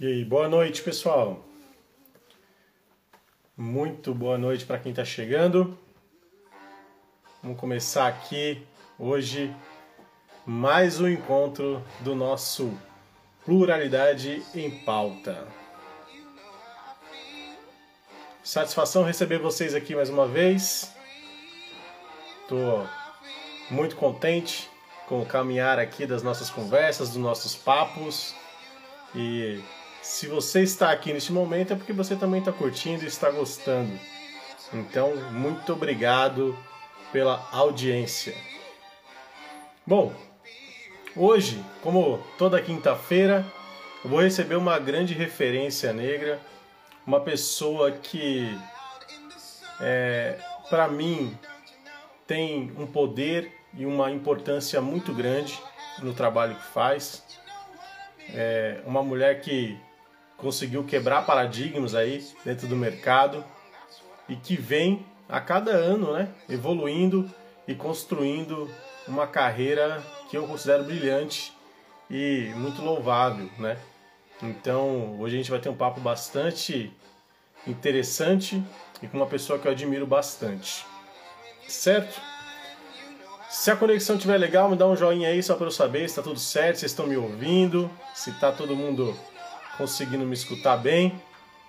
E aí, boa noite, pessoal. Muito boa noite para quem está chegando. Vamos começar aqui hoje mais um encontro do nosso Pluralidade em Pauta. Satisfação receber vocês aqui mais uma vez. Estou muito contente com o caminhar aqui das nossas conversas, dos nossos papos. E se você está aqui neste momento é porque você também está curtindo e está gostando. Então, muito obrigado pela audiência. Bom, hoje, como toda quinta-feira, eu vou receber uma grande referência negra, uma pessoa que, é, para mim, tem um poder e uma importância muito grande no trabalho que faz. É uma mulher que conseguiu quebrar paradigmas aí dentro do mercado e que vem a cada ano, né, evoluindo e construindo uma carreira que eu considero brilhante e muito louvável, né? Então, hoje a gente vai ter um papo bastante interessante e com uma pessoa que eu admiro bastante. Certo? Se a conexão estiver legal, me dá um joinha aí só para eu saber se está tudo certo, se estão me ouvindo, se está todo mundo conseguindo me escutar bem.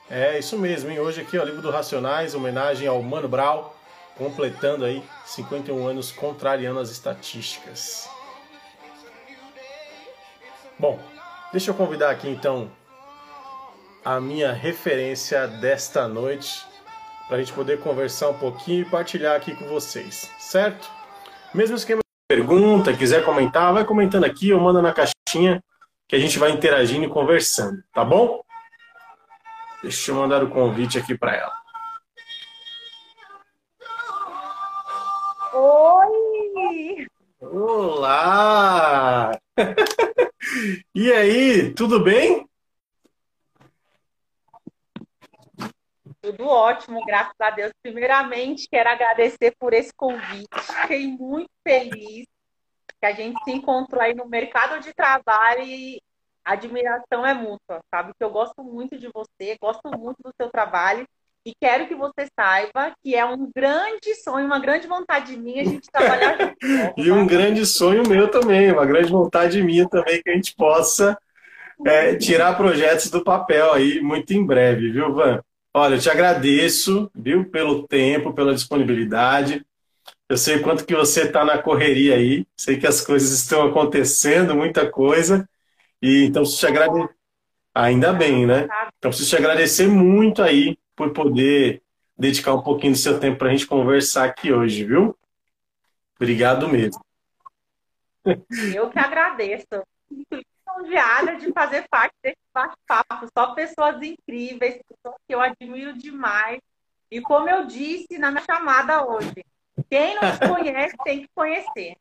É isso mesmo, hein? Hoje aqui, ó, Livro do Racionais, homenagem ao Mano Brown, completando aí 51 anos contrariando as estatísticas. Bom, deixa eu convidar aqui então a minha referência desta noite para a gente poder conversar um pouquinho e partilhar aqui com vocês, certo? Mesmo esquema de pergunta, quiser comentar, vai comentando aqui ou manda na caixinha que a gente vai interagindo e conversando, tá bom? Deixa eu mandar o convite aqui para ela. Oi! Olá! e aí, tudo bem? Tudo ótimo, graças a Deus. Primeiramente, quero agradecer por esse convite. Fiquei muito feliz que a gente se encontrou aí no mercado de trabalho e a admiração é mútua, sabe? Que eu gosto muito de você, gosto muito do seu trabalho e quero que você saiba que é um grande sonho, uma grande vontade minha a gente trabalhar junto. e um grande sonho meu também, uma grande vontade minha também que a gente possa é, tirar projetos do papel aí muito em breve, viu, Van? Olha, eu te agradeço, viu, pelo tempo, pela disponibilidade. Eu sei o quanto que você está na correria aí, sei que as coisas estão acontecendo, muita coisa. E então preciso te agradecer. Ainda bem, né? Então preciso te agradecer muito aí por poder dedicar um pouquinho do seu tempo para a gente conversar aqui hoje, viu? Obrigado mesmo. Eu que agradeço. Fico lisonjeada de fazer parte desse bate-papo. Só pessoas incríveis, pessoas que eu admiro demais. E como eu disse na minha chamada hoje, quem não te conhece tem que conhecer.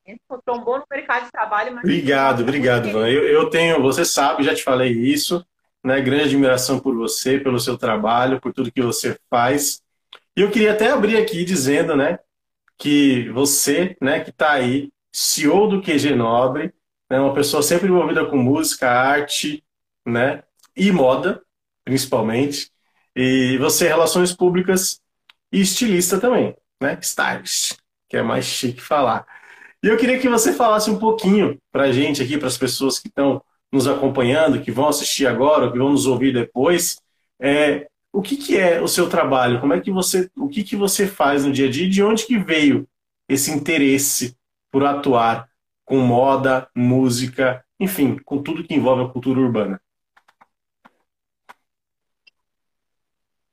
Trombou no mercado de trabalho. Mas obrigado, obrigado, Van. Eu, eu tenho, você sabe, já te falei isso, né? Grande admiração por você, pelo seu trabalho, por tudo que você faz. E eu queria até abrir aqui dizendo, né, que você, né, que está aí, CEO do QG Nobre, né, uma pessoa sempre envolvida com música, arte, né, e moda, principalmente. E você relações públicas e estilista também né? Stars, que é mais chique falar. E eu queria que você falasse um pouquinho para a gente aqui, para as pessoas que estão nos acompanhando, que vão assistir agora, que vão nos ouvir depois, é, o que, que é o seu trabalho? Como é que você, o que, que você faz no dia a dia? De onde que veio esse interesse por atuar com moda, música, enfim, com tudo que envolve a cultura urbana?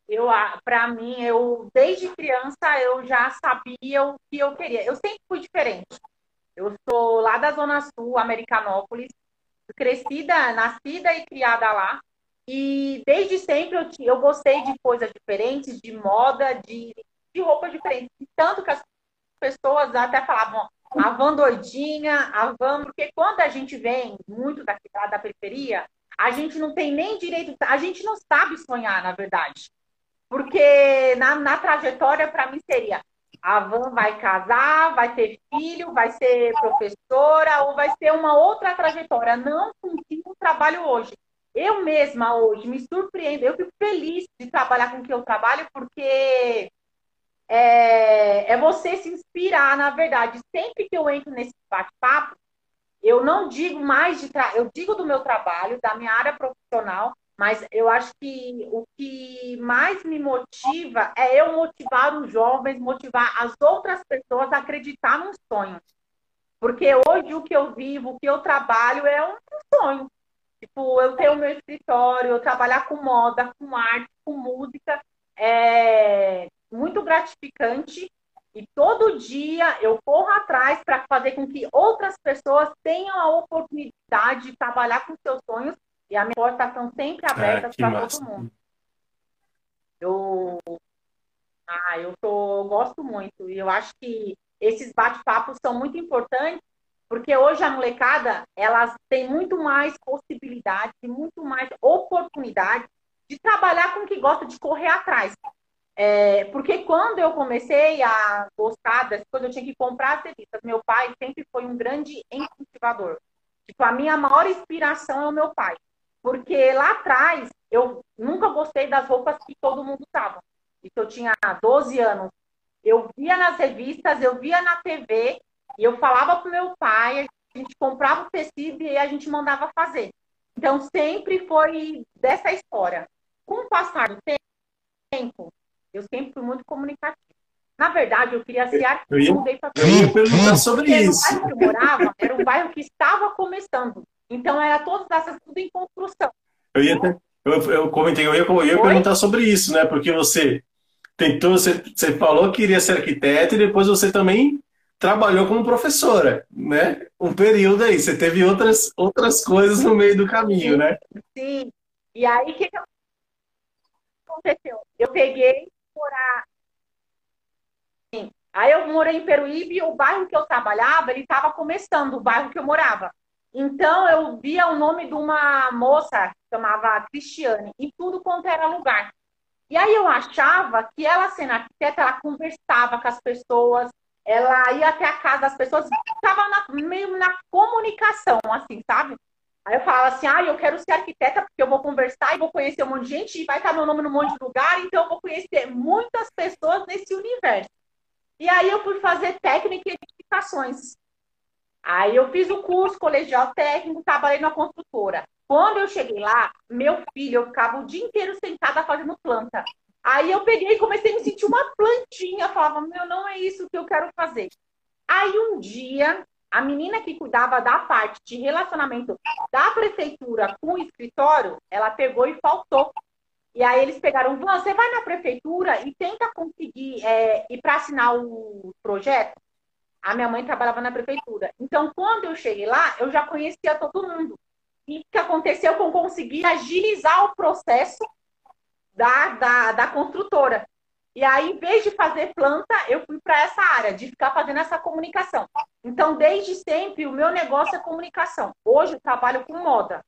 Eu para mim eu desde criança eu já sabia o que eu queria. Eu sempre fui diferente. Eu sou lá da zona sul Americanópolis crescida nascida e criada lá. E desde sempre eu, eu gostei de coisas diferentes de moda de, de roupa diferente. Tanto que as pessoas até falavam a van doidinha a van porque quando a gente vem muito da da periferia a gente não tem nem direito a gente não sabe sonhar na verdade porque na, na trajetória, para mim, seria a Van vai casar, vai ter filho, vai ser professora ou vai ser uma outra trajetória, não com o trabalho hoje. eu mesma hoje me surpreendo, eu fico feliz de trabalhar com o que eu trabalho, porque é, é você se inspirar, na verdade. Sempre que eu entro nesse bate-papo, eu não digo mais de tra... eu digo do meu trabalho, da minha área profissional, mas eu acho que o que mais me motiva é eu motivar os jovens, motivar as outras pessoas a acreditar num sonho. Porque hoje o que eu vivo, o que eu trabalho é um sonho. Tipo, eu tenho meu escritório, eu trabalhar com moda, com arte, com música, é muito gratificante. E todo dia eu corro atrás para fazer com que outras pessoas tenham a oportunidade de trabalhar com seus sonhos. E a minha porta estão sempre abertas ah, para todo mundo. Eu, ah, eu tô, gosto muito. E eu acho que esses bate-papos são muito importantes porque hoje a molecada, elas têm muito mais possibilidade, muito mais oportunidade de trabalhar com o que gosta, de correr atrás. É, porque quando eu comecei a gostar das coisas, eu tinha que comprar as revistas. Meu pai sempre foi um grande incentivador. Tipo, a minha maior inspiração é o meu pai. Porque lá atrás, eu nunca gostei das roupas que todo mundo usava. Isso eu tinha 12 anos. Eu via nas revistas, eu via na TV, e eu falava pro meu pai, a gente comprava o tecido e a gente mandava fazer. Então, sempre foi dessa história. Com o passar do tempo, eu sempre fui muito comunicativa. Na verdade, eu queria ser arquiteto. Eu ia, eu ia perguntar sobre isso. O bairro que eu morava era um bairro que estava começando. Então, era todas essas tudo em construção. Eu ia, eu, eu comentei, eu ia, eu ia perguntar sobre isso, né? Porque você tentou, você, você falou que queria ser arquiteto e depois você também trabalhou como professora, né? Um período aí, você teve outras, outras coisas no meio do caminho, né? Sim. E aí, o que, que aconteceu? Eu peguei morar. Sim. Aí eu morei em Peruíbe e o bairro que eu trabalhava, ele estava começando, o bairro que eu morava. Então eu via o nome de uma moça que chamava Cristiane em tudo quanto era lugar. E aí eu achava que ela, sendo arquiteta, ela conversava com as pessoas, ela ia até a casa das pessoas, estava meio na comunicação, assim, sabe? Aí eu falava assim, ah, eu quero ser arquiteta porque eu vou conversar e vou conhecer um monte de gente e vai estar meu nome num monte de lugar, então eu vou conhecer muitas pessoas nesse universo. E aí eu fui fazer técnica e edificações. Aí eu fiz o curso colegial técnico, trabalhei na construtora. Quando eu cheguei lá, meu filho, eu ficava o dia inteiro sentada fazendo planta. Aí eu peguei e comecei a me sentir uma plantinha. Falava, meu, não é isso que eu quero fazer. Aí um dia, a menina que cuidava da parte de relacionamento da prefeitura com o escritório, ela pegou e faltou. E aí eles pegaram, você vai na prefeitura e tenta conseguir é, ir para assinar o projeto. A minha mãe trabalhava na prefeitura. Então, quando eu cheguei lá, eu já conhecia todo mundo. E o que aconteceu? Que eu consegui agilizar o processo da, da, da construtora. E aí, em vez de fazer planta, eu fui para essa área, de ficar fazendo essa comunicação. Então, desde sempre, o meu negócio é comunicação. Hoje eu trabalho com moda,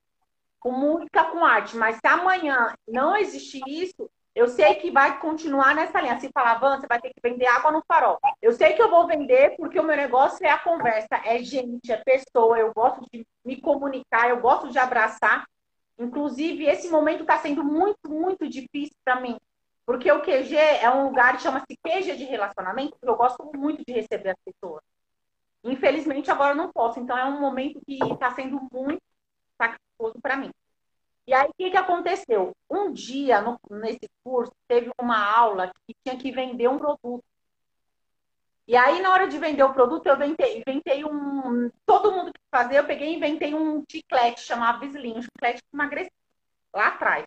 com música, com arte. Mas se amanhã não existir isso, eu sei que vai continuar nessa linha. Se falar, Van, você vai ter que vender água no farol. Eu sei que eu vou vender porque o meu negócio é a conversa, é gente, é pessoa. Eu gosto de me comunicar, eu gosto de abraçar. Inclusive, esse momento está sendo muito, muito difícil para mim. Porque o QG é um lugar que chama-se QG de relacionamento, eu gosto muito de receber as pessoas. Infelizmente, agora eu não posso. Então, é um momento que está sendo muito sacrificioso para mim. E aí, o que, que aconteceu? Um dia, no, nesse curso, teve uma aula que tinha que vender um produto. E aí, na hora de vender o produto, eu inventei, inventei um. Todo mundo que fazia, eu peguei e inventei um chiclete, chamava Slim, um chiclete emagrecido, lá atrás.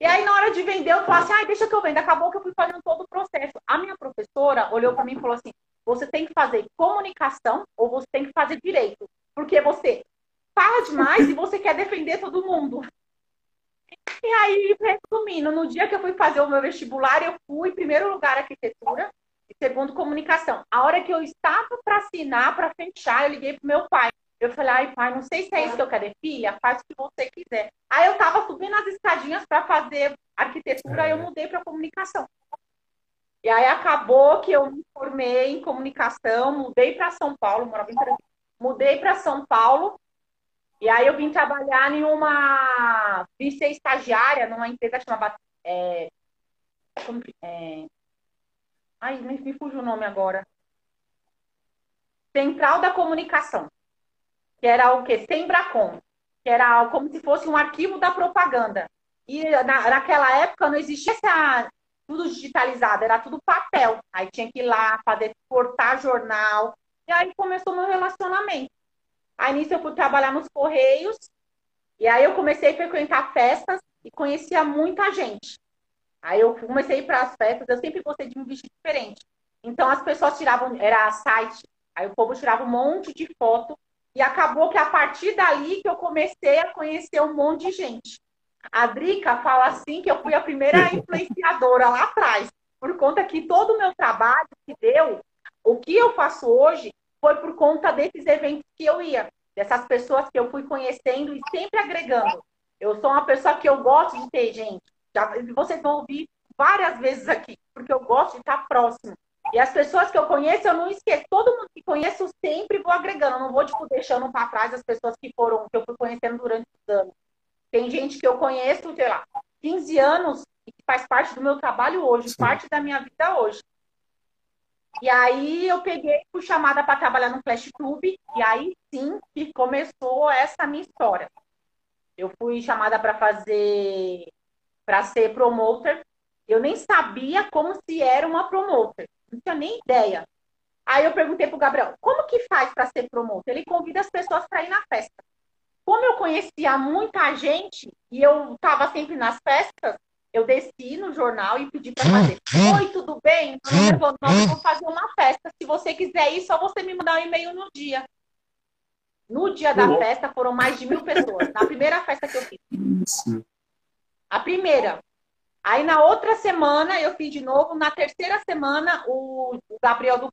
E aí, na hora de vender, eu falei assim: ai, deixa que eu vendo. Acabou que eu fui fazendo todo o processo. A minha professora olhou para mim e falou assim: você tem que fazer comunicação ou você tem que fazer direito. Porque você fala demais e você quer defender todo mundo. E aí, resumindo, no dia que eu fui fazer o meu vestibular, eu fui, em primeiro lugar, arquitetura, segundo comunicação. A hora que eu estava para assinar, para fechar, eu liguei pro meu pai. Eu falei, ai, pai, não sei se é isso que eu quero. Filha, faz o que você quiser. Aí eu estava subindo as escadinhas para fazer arquitetura, aí eu mudei para comunicação. E aí acabou que eu me formei em comunicação, mudei para São Paulo, morava em mudei para São Paulo. E aí eu vim trabalhar em uma. Vim ser estagiária numa empresa chamada. É, como, é, ai, me, me fugiu o nome agora. Central da Comunicação. Que era o quê? Sembracom. Que era como se fosse um arquivo da propaganda. E na, naquela época não existia essa, tudo digitalizado, era tudo papel. Aí tinha que ir lá fazer, cortar jornal. E aí começou meu relacionamento. Aí nisso eu fui trabalhar nos Correios. E aí eu comecei a frequentar festas e conhecia muita gente. Aí eu comecei para as festas, eu sempre gostei de me vestir diferente. Então as pessoas tiravam, era site, aí o povo tirava um monte de foto. E acabou que a partir dali que eu comecei a conhecer um monte de gente. A Drica fala assim que eu fui a primeira influenciadora lá atrás, por conta que todo o meu trabalho que deu, o que eu faço hoje, foi por conta desses eventos que eu ia, dessas pessoas que eu fui conhecendo e sempre agregando. Eu sou uma pessoa que eu gosto de ter gente. Já, vocês vão ouvir várias vezes aqui, porque eu gosto de estar próximo. E as pessoas que eu conheço, eu não esqueço. Todo mundo que conheço, sempre vou agregando. Eu não vou, tipo, deixando para trás as pessoas que foram, que eu fui conhecendo durante os anos. Tem gente que eu conheço, sei lá, 15 anos e que faz parte do meu trabalho hoje, Sim. parte da minha vida hoje. E aí eu peguei, fui chamada para trabalhar no Flash Club, e aí sim que começou essa minha história. Eu fui chamada para fazer, para ser promoter. Eu nem sabia como se era uma promoter, não tinha nem ideia. Aí eu perguntei pro Gabriel, como que faz para ser promoter? Ele convida as pessoas para ir na festa. Como eu conhecia muita gente e eu estava sempre nas festas, eu desci no jornal e pedi para fazer. Oi, tudo bem? Então, falou, nós vamos fazer uma festa. Se você quiser ir, só você me mandar um e-mail no dia. No dia da festa foram mais de mil pessoas. Na primeira festa que eu fiz. A primeira. Aí na outra semana eu fiz de novo. Na terceira semana o Gabriel do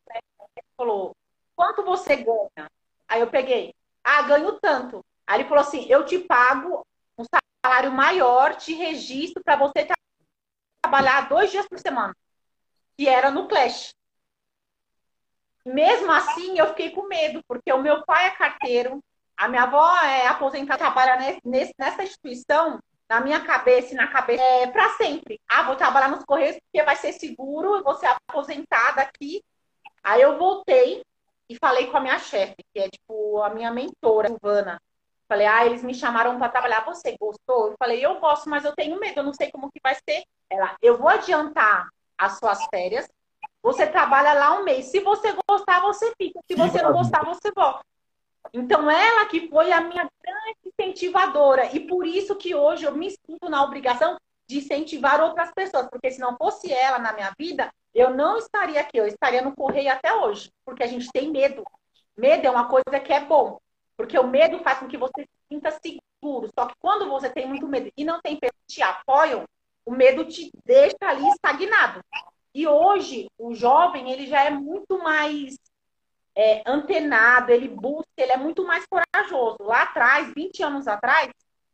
falou: quanto você ganha? Aí eu peguei. Ah, ganho tanto. Aí ele falou assim: eu te pago um salário maior, te registro para você trabalhar dois dias por semana. Que era no Clash. Mesmo assim, eu fiquei com medo, porque o meu pai é carteiro, a minha avó é aposentada, trabalha nesse, nessa instituição, na minha cabeça e na cabeça, é para sempre. Ah, vou trabalhar nos Correios porque vai ser seguro, eu vou ser aposentada aqui. Aí eu voltei e falei com a minha chefe, que é tipo a minha mentora, Silvana. Falei, ah, eles me chamaram para trabalhar, você gostou? Eu falei, eu gosto, mas eu tenho medo, eu não sei como que vai ser. Ela, eu vou adiantar as suas férias, você trabalha lá um mês. Se você gostar, você fica. Se você não gostar, você volta. Então, ela que foi a minha grande incentivadora. E por isso que hoje eu me sinto na obrigação de incentivar outras pessoas. Porque se não fosse ela na minha vida, eu não estaria aqui. Eu estaria no correio até hoje. Porque a gente tem medo. Medo é uma coisa que é bom. Porque o medo faz com que você se sinta seguro. Só que quando você tem muito medo e não tem pessoas que te apoiam, o medo te deixa ali estagnado. E hoje, o jovem, ele já é muito mais é, antenado, ele busca, ele é muito mais corajoso. Lá atrás, 20 anos atrás,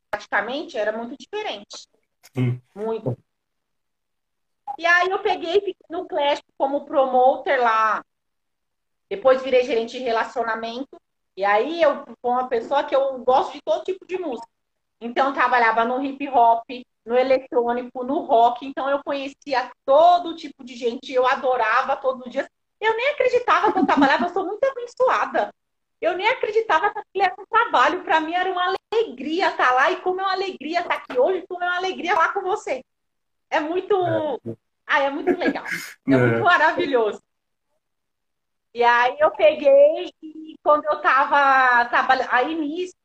praticamente, era muito diferente. Muito. E aí eu peguei fiquei no Clash como promoter lá. Depois virei gerente de relacionamento. E aí eu sou uma pessoa que eu gosto de todo tipo de música. Então eu trabalhava no hip hop, no eletrônico, no rock. Então eu conhecia todo tipo de gente, eu adorava todos os dias. Eu nem acreditava que eu trabalhava, eu sou muito abençoada. Eu nem acreditava que aquilo era um trabalho. Para mim era uma alegria estar lá e como é uma alegria estar aqui hoje, como é uma alegria falar com você. É muito. É. Ah, é muito legal. É, é muito maravilhoso. E aí eu peguei e quando eu tava trabalhando, aí nisso,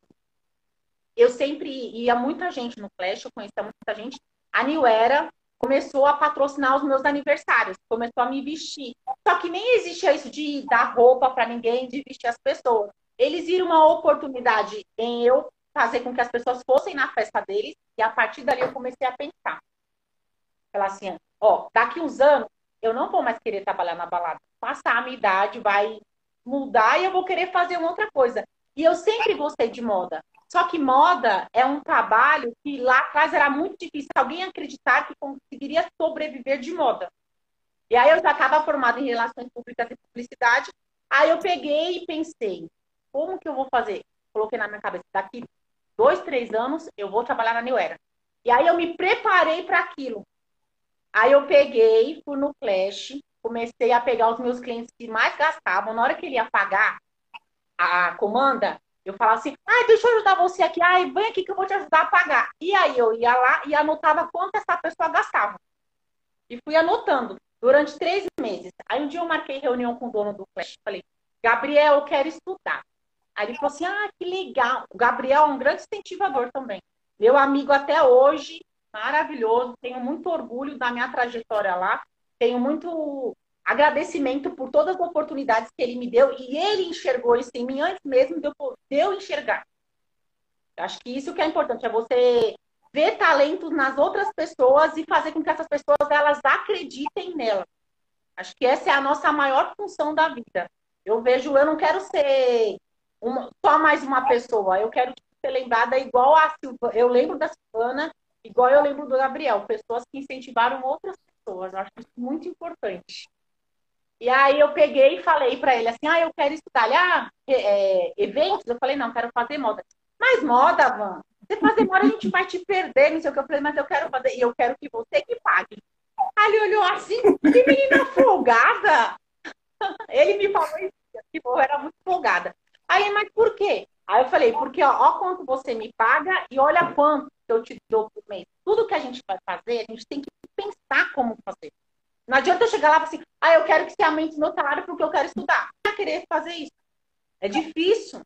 eu sempre ia muita gente no Flash, eu conhecia muita gente. A New Era começou a patrocinar os meus aniversários, começou a me vestir. Só que nem existia isso de dar roupa para ninguém, de vestir as pessoas. Eles viram uma oportunidade em eu fazer com que as pessoas fossem na festa deles, e a partir dali eu comecei a pensar. Falar assim, ó, daqui uns anos eu não vou mais querer trabalhar na balada. Passar a minha idade vai mudar e eu vou querer fazer uma outra coisa. E eu sempre gostei de moda. Só que moda é um trabalho que lá atrás era muito difícil alguém acreditar que conseguiria sobreviver de moda. E aí eu já estava formada em relações públicas e publicidade. Aí eu peguei e pensei, como que eu vou fazer? Coloquei na minha cabeça, daqui dois, três anos, eu vou trabalhar na New Era. E aí eu me preparei para aquilo. Aí eu peguei, fui no Flash, comecei a pegar os meus clientes que mais gastavam. Na hora que ele ia pagar a comanda, eu falava assim, ah, deixa eu ajudar você aqui, ai, vem aqui que eu vou te ajudar a pagar. E aí eu ia lá e anotava quanto essa pessoa gastava. E fui anotando durante três meses. Aí um dia eu marquei reunião com o dono do Flash, falei, Gabriel, eu quero estudar. Aí ele falou assim, ah, que legal. O Gabriel é um grande incentivador também. Meu amigo até hoje, maravilhoso, tenho muito orgulho da minha trajetória lá, tenho muito agradecimento por todas as oportunidades que ele me deu e ele enxergou isso em mim antes mesmo de eu, de eu enxergar. Acho que isso que é importante, é você ver talentos nas outras pessoas e fazer com que essas pessoas elas acreditem nela. Acho que essa é a nossa maior função da vida. Eu vejo, eu não quero ser uma, só mais uma pessoa, eu quero ser lembrada igual a Silvana. Eu lembro da Silvana, igual eu lembro do Gabriel, pessoas que incentivaram outras pessoas. Eu acho isso muito importante. E aí eu peguei e falei para ele assim, ah, eu quero estudar ah, é, eventos. Eu falei, não, quero fazer moda. Mas moda, Van, você fazer moda a gente vai te perder, não sei o que. Eu falei, mas eu quero fazer, e eu quero que você que pague. Aí ele olhou assim, que menina folgada. Ele me falou isso, que eu era muito folgada. Aí, mas por quê? Aí eu falei, porque ó, ó quanto você me paga e olha quanto eu te dou por mês. Tudo que a gente vai fazer, a gente tem que pensar como fazer. Não adianta eu chegar lá e falar assim, ah, eu quero que você aumente meu salário porque eu quero estudar. Não querer fazer isso. É difícil.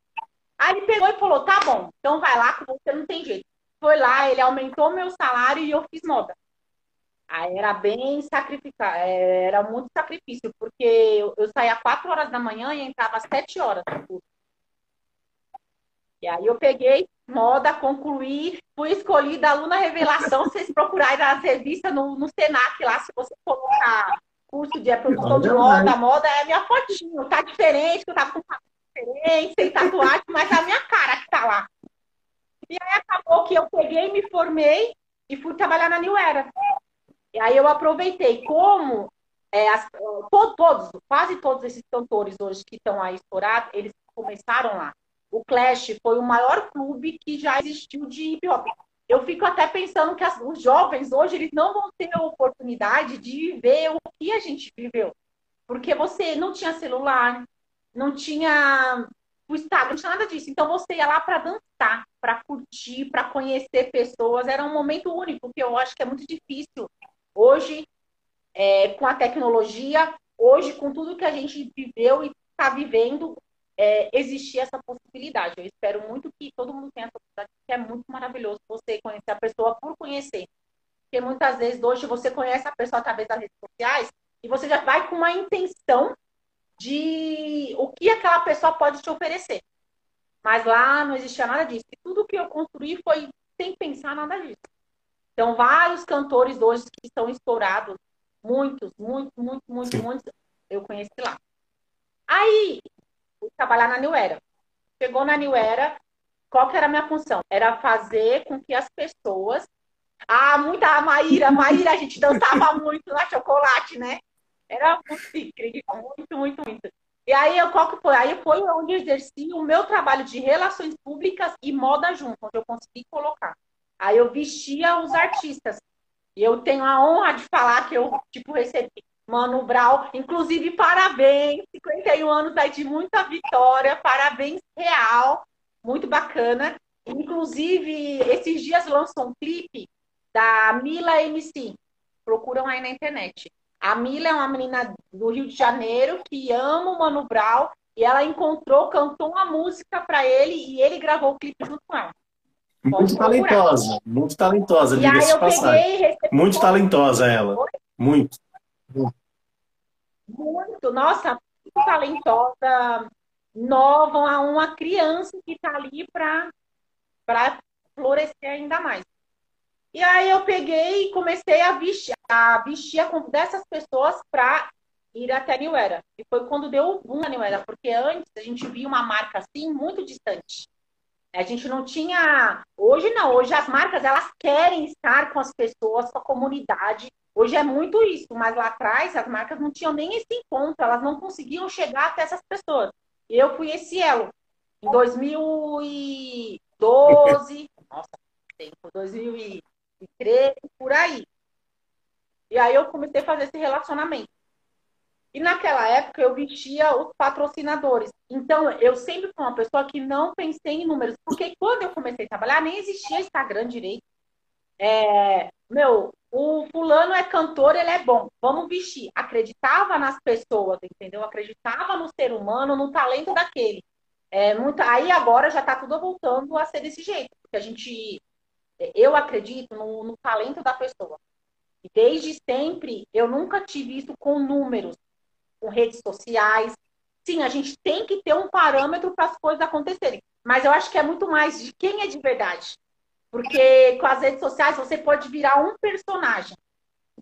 Aí ele pegou e falou, tá bom, então vai lá que você não tem jeito. Foi lá, ele aumentou meu salário e eu fiz moda. Aí era bem sacrificado, é, era muito sacrifício, porque eu, eu saía quatro horas da manhã e entrava às sete horas. E aí eu peguei moda, concluí, fui escolhida aluna revelação. Vocês procurarem as revistas no, no Senac lá, se você colocar curso de produção de moda, moda é a minha fotinho. Tá diferente, que eu tava com diferente, sem tatuagem, mas é a minha cara que tá lá. E aí acabou que eu peguei, me formei e fui trabalhar na New Era. E aí eu aproveitei como é, as, todos, quase todos esses cantores hoje que estão aí estourados, eles começaram lá o Clash foi o maior clube que já existiu de hip hop. Eu fico até pensando que as, os jovens hoje eles não vão ter a oportunidade de viver o que a gente viveu. Porque você não tinha celular, não tinha o Instagram, não tinha nada disso. Então você ia lá para dançar, para curtir, para conhecer pessoas. Era um momento único que eu acho que é muito difícil hoje, é, com a tecnologia, hoje, com tudo que a gente viveu e está vivendo, é, existir essa possibilidade. Eu espero muito que todo mundo tenha essa possibilidade, que é muito maravilhoso você conhecer a pessoa por conhecer. Porque muitas vezes hoje você conhece a pessoa através das redes sociais e você já vai com uma intenção de o que aquela pessoa pode te oferecer. Mas lá não existia nada disso. E tudo que eu construí foi sem pensar nada disso. Então, vários cantores hoje que estão estourados, muitos, muitos, muitos, muitos, muitos, eu conheci lá. Aí, fui trabalhar na New Era. Chegou na New Era, qual que era a minha função? Era fazer com que as pessoas. Ah, muita a Maíra, a Maíra, a gente dançava muito na chocolate, né? Era muito incrível, muito, muito, muito. E aí, qual que foi? Aí foi onde eu exerci o meu trabalho de relações públicas e moda junto, onde eu consegui colocar. Aí eu vestia os artistas. E eu tenho a honra de falar que eu, tipo, recebi Mano Brau. Inclusive, parabéns, 51 anos aí de muita vitória, parabéns real, muito bacana. Inclusive, esses dias lançou um clipe da Mila MC. Procuram aí na internet. A Mila é uma menina do Rio de Janeiro que ama o Mano Brown e ela encontrou, cantou uma música para ele e ele gravou o clipe junto com ela. Muito talentosa, muito talentosa, diga-se passagem. Muito talentosa ela. Muito. Muito, nossa, muito talentosa, nova, uma criança que está ali para florescer ainda mais. E aí eu peguei e comecei a vestir, a vestir dessas pessoas para ir até New Era. E foi quando deu o boom na New Era, porque antes a gente via uma marca assim muito distante. A gente não tinha. Hoje não, hoje as marcas elas querem estar com as pessoas, com a comunidade, Hoje é muito isso, mas lá atrás as marcas não tinham nem esse encontro, elas não conseguiam chegar até essas pessoas. E eu fui esse elo. Em 2000 e 2012, nossa, tempo, 2013, por aí. E aí eu comecei a fazer esse relacionamento. E naquela época eu vestia os patrocinadores. Então eu sempre fui uma pessoa que não pensei em números, porque quando eu comecei a trabalhar nem existia Instagram direito. É, meu, o fulano é cantor, ele é bom, vamos vestir. Acreditava nas pessoas, entendeu? Acreditava no ser humano, no talento daquele. É, muito, aí agora já está tudo voltando a ser desse jeito, porque a gente, eu acredito no, no talento da pessoa. E desde sempre eu nunca tive isso com números, com redes sociais. Sim, a gente tem que ter um parâmetro para as coisas acontecerem, mas eu acho que é muito mais de quem é de verdade. Porque com as redes sociais você pode virar um personagem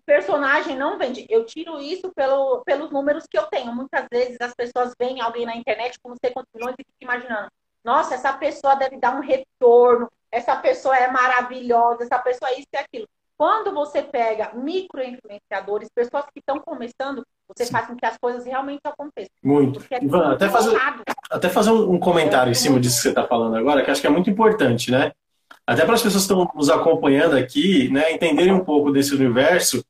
o personagem não vende. Eu tiro isso pelo, pelos números que eu tenho. Muitas vezes as pessoas veem alguém na internet com não sei quantos milhões e ficam imaginando: nossa, essa pessoa deve dar um retorno, essa pessoa é maravilhosa, essa pessoa é isso e aquilo. Quando você pega micro-influenciadores, pessoas que estão começando, você Sim. faz com que as coisas realmente aconteçam. Muito. É Ivan, até fazer, até fazer um comentário em cima disso que você está falando agora, que acho que é muito importante, né? Até para as pessoas que estão nos acompanhando aqui, né, entenderem um pouco desse universo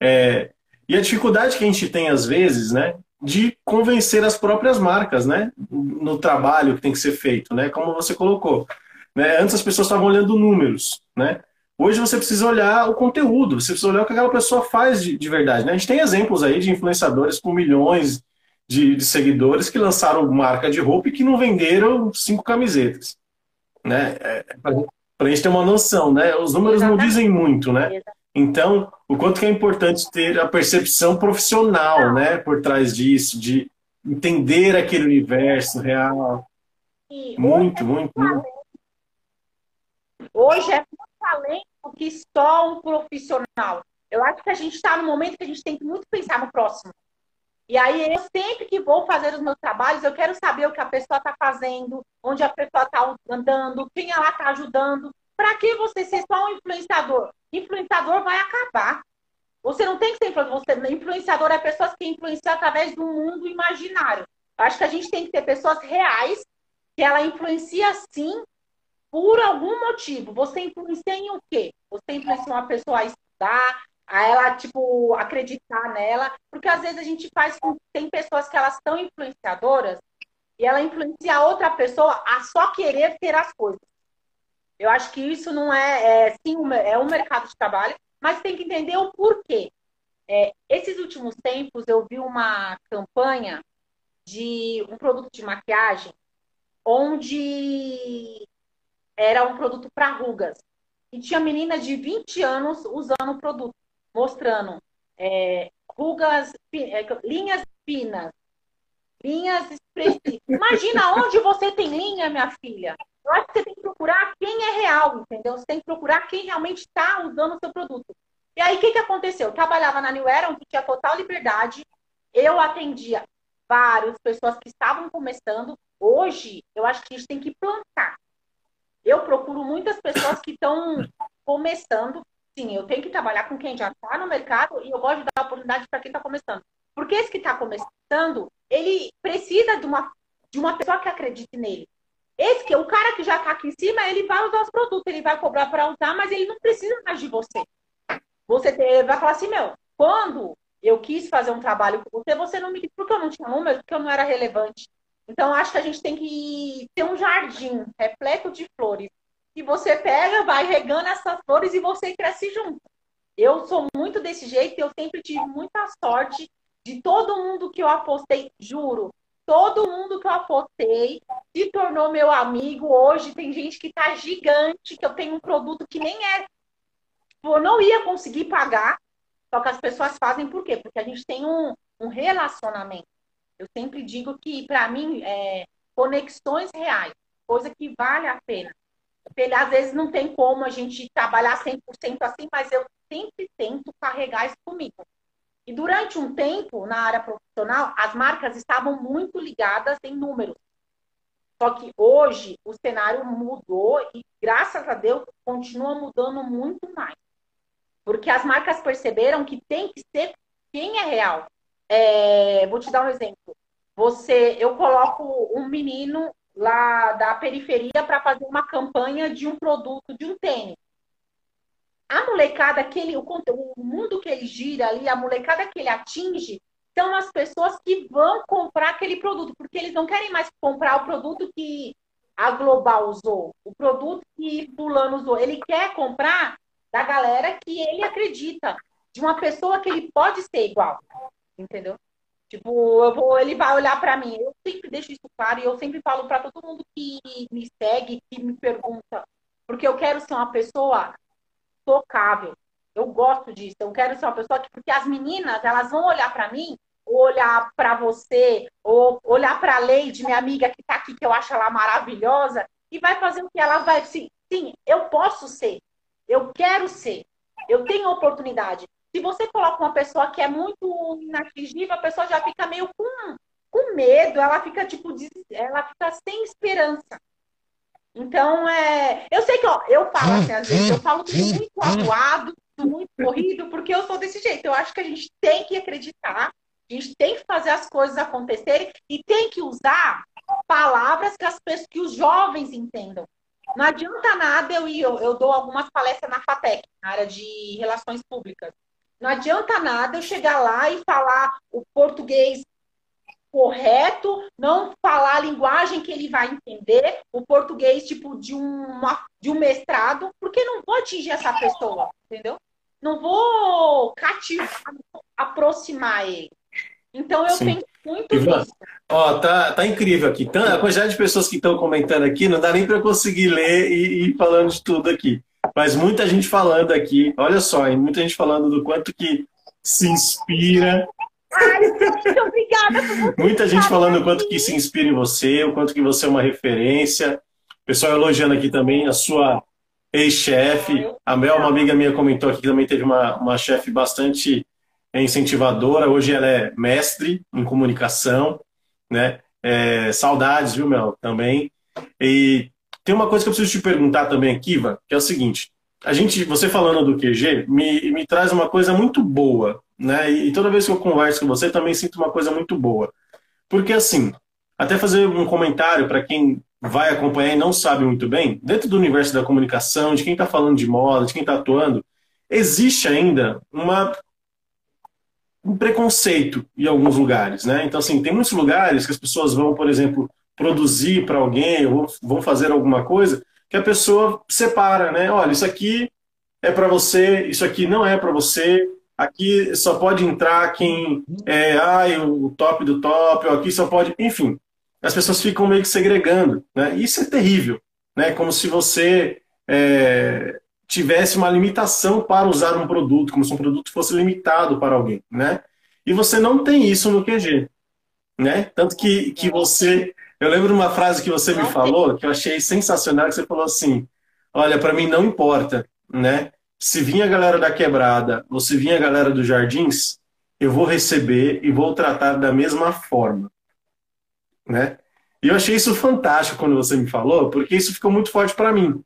é, e a dificuldade que a gente tem às vezes, né, de convencer as próprias marcas, né, no trabalho que tem que ser feito, né, como você colocou. Né? Antes as pessoas estavam olhando números, né? Hoje você precisa olhar o conteúdo, você precisa olhar o que aquela pessoa faz de, de verdade. Né? A gente tem exemplos aí de influenciadores com milhões de, de seguidores que lançaram marca de roupa e que não venderam cinco camisetas. Né? É, para a gente ter uma noção, né? Os números Exatamente. não dizem muito, né? Então, o quanto que é importante ter a percepção profissional, né, por trás disso, de entender aquele universo real. muito, é muito, muito. Hoje é muito talento que só um profissional. Eu acho que a gente está no momento que a gente tem que muito pensar no próximo. E aí, eu sempre que vou fazer os meus trabalhos, eu quero saber o que a pessoa está fazendo, onde a pessoa está andando, quem ela está ajudando. Para que você ser só um influenciador? Influenciador vai acabar. Você não tem que ser influenciador. Influenciador é pessoas que influenciam através do mundo imaginário. Eu acho que a gente tem que ter pessoas reais que ela influencia sim por algum motivo. Você influencia em o quê? Você influencia uma pessoa a estudar, a ela, tipo, acreditar nela. Porque às vezes a gente faz com. Tem pessoas que elas são influenciadoras e ela influencia a outra pessoa a só querer ter as coisas. Eu acho que isso não é, é sim, é um mercado de trabalho, mas tem que entender o porquê. É, esses últimos tempos eu vi uma campanha de um produto de maquiagem onde era um produto para rugas. E tinha menina de 20 anos usando o produto mostrando é, rugas, é, linhas finas, linhas expressivas. Imagina onde você tem linha, minha filha. Eu acho que você tem que procurar quem é real, entendeu? Você tem que procurar quem realmente está usando o seu produto. E aí, o que, que aconteceu? Eu trabalhava na New Era, onde tinha total liberdade. Eu atendia várias pessoas que estavam começando. Hoje, eu acho que a gente tem que plantar. Eu procuro muitas pessoas que estão começando, sim, eu tenho que trabalhar com quem já está no mercado e eu gosto de dar oportunidade para quem está começando. Porque esse que está começando, ele precisa de uma, de uma pessoa que acredite nele. Esse que o cara que já está aqui em cima, ele vai usar os produtos, ele vai cobrar para usar, mas ele não precisa mais de você. Você vai falar assim, meu, quando eu quis fazer um trabalho com você, você não me quis porque eu não tinha número, porque eu não era relevante. Então, acho que a gente tem que ter um jardim repleto de flores e você pega, vai regando essas flores e você cresce junto. Eu sou muito desse jeito, eu sempre tive muita sorte de todo mundo que eu apostei, juro, todo mundo que eu apostei se tornou meu amigo. Hoje tem gente que tá gigante, que eu tenho um produto que nem é. Eu não ia conseguir pagar, só que as pessoas fazem por quê? Porque a gente tem um, um relacionamento. Eu sempre digo que, para mim, é conexões reais, coisa que vale a pena. Ele, às vezes não tem como a gente trabalhar 100% assim, mas eu sempre tento carregar isso comigo. E durante um tempo, na área profissional, as marcas estavam muito ligadas em números. Só que hoje o cenário mudou e, graças a Deus, continua mudando muito mais. Porque as marcas perceberam que tem que ser quem é real. É, vou te dar um exemplo. Você, eu coloco um menino lá da periferia para fazer uma campanha de um produto, de um tênis. A molecada que ele, o, o mundo que ele gira ali, a molecada que ele atinge, são as pessoas que vão comprar aquele produto, porque eles não querem mais comprar o produto que a Global usou, o produto que fulano usou. Ele quer comprar da galera que ele acredita, de uma pessoa que ele pode ser igual, entendeu? Tipo, eu vou, ele vai olhar para mim. Eu sempre deixo isso claro e eu sempre falo para todo mundo que me segue, que me pergunta, porque eu quero ser uma pessoa tocável. Eu gosto disso. Eu quero ser uma pessoa que, porque as meninas, elas vão olhar para mim, ou olhar para você, ou olhar para a Leide, minha amiga que está aqui, que eu acho ela maravilhosa, e vai fazer o que ela vai. Sim, sim, eu posso ser. Eu quero ser. Eu tenho oportunidade. Se você coloca uma pessoa que é muito inatingível, a pessoa já fica meio com, com medo, ela fica tipo, ela fica sem esperança. Então, é, eu sei que ó, eu falo assim, às vezes, eu falo tudo muito atuado, tudo muito corrido, porque eu sou desse jeito. Eu acho que a gente tem que acreditar, a gente tem que fazer as coisas acontecerem e tem que usar palavras que, as pessoas, que os jovens entendam. Não adianta nada eu ir, eu, eu dou algumas palestras na FATEC, na área de relações públicas. Não adianta nada eu chegar lá e falar o português correto, não falar a linguagem que ele vai entender, o português tipo de, uma, de um mestrado, porque não vou atingir essa pessoa, entendeu? Não vou cativar, aproximar ele. Então eu Sim. penso muito Ivan, nisso. Ó, tá, tá incrível aqui. A quantidade de pessoas que estão comentando aqui, não dá nem para eu conseguir ler e ir falando de tudo aqui. Mas muita gente falando aqui, olha só, hein, muita gente falando do quanto que se inspira. Ai, muito obrigada. muita gente falando o quanto que se inspira em você, o quanto que você é uma referência. O pessoal elogiando aqui também a sua ex-chefe. A Mel, uma amiga minha, comentou aqui que também teve uma, uma chefe bastante incentivadora. Hoje ela é mestre em comunicação, né? É, saudades, viu, Mel, também. E tem uma coisa que eu preciso te perguntar também Ivan, que é o seguinte. A gente, você falando do QG, me, me traz uma coisa muito boa, né? E toda vez que eu converso com você, também sinto uma coisa muito boa. Porque assim, até fazer um comentário para quem vai acompanhar e não sabe muito bem, dentro do universo da comunicação, de quem está falando de moda, de quem está atuando, existe ainda uma, um preconceito em alguns lugares, né? Então, assim, tem muitos lugares que as pessoas vão, por exemplo, produzir para alguém ou vão fazer alguma coisa, que a pessoa separa, né? Olha, isso aqui é para você, isso aqui não é para você. Aqui só pode entrar quem é ai, o top do top, ou aqui só pode. Enfim, as pessoas ficam meio que segregando. Né? Isso é terrível. Né? Como se você é, tivesse uma limitação para usar um produto, como se um produto fosse limitado para alguém. Né? E você não tem isso no QG. Né? Tanto que, que você eu lembro de uma frase que você me falou, que eu achei sensacional, que você falou assim, olha, para mim não importa, né? Se vinha a galera da quebrada ou se vinha a galera dos jardins, eu vou receber e vou tratar da mesma forma, né? E eu achei isso fantástico quando você me falou, porque isso ficou muito forte para mim,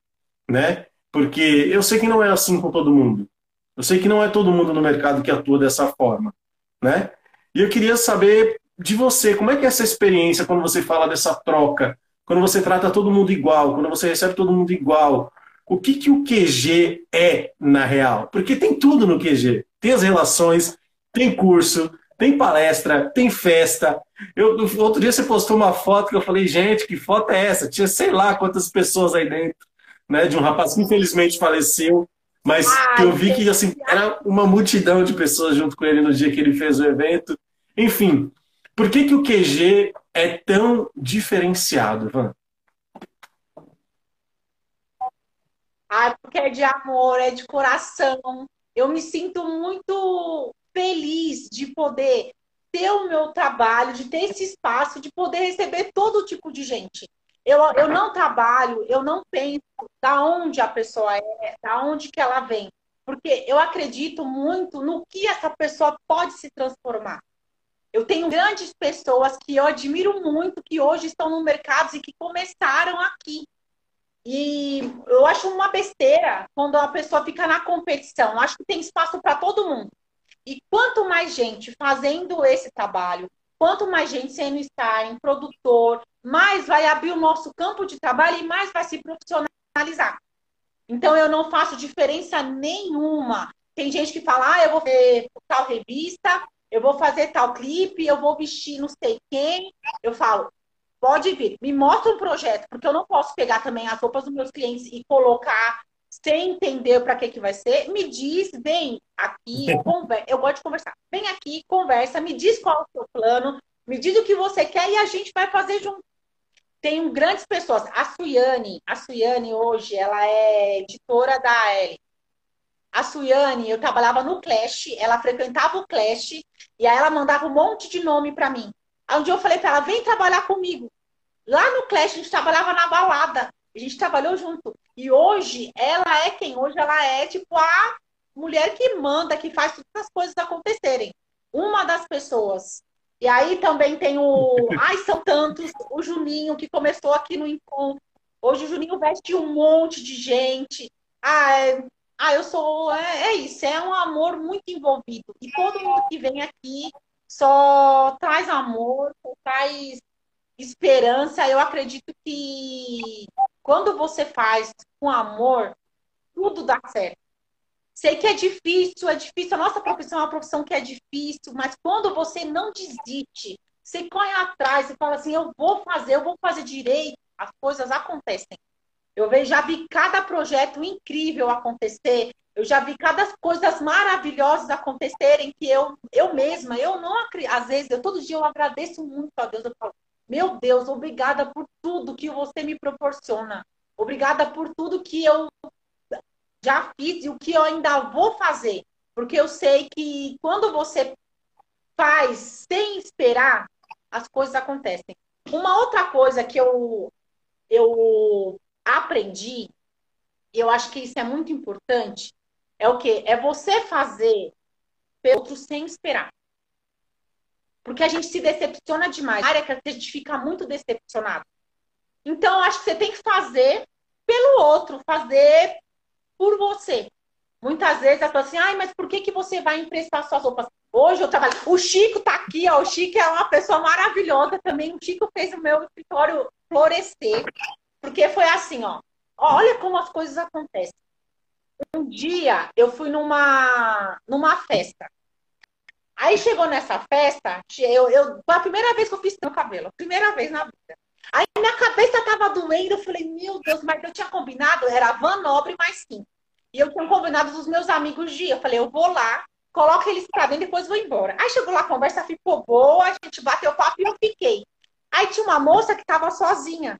né? Porque eu sei que não é assim com todo mundo. Eu sei que não é todo mundo no mercado que atua dessa forma, né? E eu queria saber de você, como é que é essa experiência quando você fala dessa troca, quando você trata todo mundo igual, quando você recebe todo mundo igual? O que, que o QG é na real? Porque tem tudo no QG. Tem as relações, tem curso, tem palestra, tem festa. Eu, outro dia você postou uma foto que eu falei, gente, que foto é essa? Tinha sei lá quantas pessoas aí dentro, né? De um rapaz que infelizmente faleceu, mas Ai, eu vi que assim, era uma multidão de pessoas junto com ele no dia que ele fez o evento. Enfim, por que, que o QG é tão diferenciado, Van? Ah, porque é de amor, é de coração. Eu me sinto muito feliz de poder ter o meu trabalho, de ter esse espaço, de poder receber todo tipo de gente. Eu, eu não trabalho, eu não penso da onde a pessoa é, da onde que ela vem. Porque eu acredito muito no que essa pessoa pode se transformar. Eu tenho grandes pessoas que eu admiro muito, que hoje estão no mercado e que começaram aqui. E eu acho uma besteira quando a pessoa fica na competição. Eu acho que tem espaço para todo mundo. E quanto mais gente fazendo esse trabalho, quanto mais gente sendo em produtor, mais vai abrir o nosso campo de trabalho e mais vai se profissionalizar. Então eu não faço diferença nenhuma. Tem gente que fala, ah, eu vou ver tal revista, eu vou fazer tal clipe, eu vou vestir não sei quem. Eu falo, pode vir, me mostra um projeto, porque eu não posso pegar também as roupas dos meus clientes e colocar sem entender para que que vai ser. Me diz, vem aqui, conversa. eu gosto de conversar. Vem aqui, conversa, me diz qual é o seu plano, me diz o que você quer e a gente vai fazer junto. Tem grandes pessoas. A Suiane, a Suiane hoje, ela é editora da AL. A Suiane, eu trabalhava no Clash, ela frequentava o Clash e aí ela mandava um monte de nome para mim. Aí um dia eu falei para ela, vem trabalhar comigo. Lá no Clash a gente trabalhava na balada. A gente trabalhou junto. E hoje ela é quem? Hoje ela é tipo a mulher que manda, que faz todas as coisas acontecerem. Uma das pessoas. E aí também tem o. Ai, são tantos. O Juninho, que começou aqui no encontro. Hoje o Juninho veste um monte de gente. Ah, é... ah eu sou. É, é isso, é um amor muito envolvido. E todo mundo que vem aqui só traz amor, só traz esperança. Eu acredito que quando você faz com amor, tudo dá certo. Sei que é difícil, é difícil. A nossa profissão é uma profissão que é difícil, mas quando você não desiste, você corre atrás e fala assim: eu vou fazer, eu vou fazer direito, as coisas acontecem. Eu já vi cada projeto incrível acontecer, eu já vi cada coisas maravilhosas acontecerem que eu, eu mesma, eu não às vezes, eu todo dia eu agradeço muito a Deus, eu falo, meu Deus, obrigada por tudo que você me proporciona. Obrigada por tudo que eu já fiz e o que eu ainda vou fazer. Porque eu sei que quando você faz sem esperar, as coisas acontecem. Uma outra coisa que eu, eu aprendi, e eu acho que isso é muito importante, é o que? É você fazer pelo outro sem esperar. Porque a gente se decepciona demais. A área que a gente fica muito decepcionado. Então, eu acho que você tem que fazer pelo outro, fazer por você. Muitas vezes ela fala assim, ai, mas por que, que você vai emprestar suas roupas? Hoje eu trabalho. O Chico tá aqui, ó. O Chico é uma pessoa maravilhosa também. O Chico fez o meu escritório florescer. Porque foi assim, ó. Olha como as coisas acontecem. Um dia eu fui numa, numa festa. Aí chegou nessa festa, eu, eu, foi a primeira vez que eu fiz meu cabelo. Primeira vez na vida. Aí minha cabeça tava doendo, eu falei, meu Deus, mas eu tinha combinado, era Van Nobre mais sim. E eu tinha combinado dos meus amigos de. Eu falei, eu vou lá, coloco eles pra dentro depois vou embora. Aí chegou lá, a conversa ficou boa, a gente bateu papo e eu fiquei. Aí tinha uma moça que tava sozinha.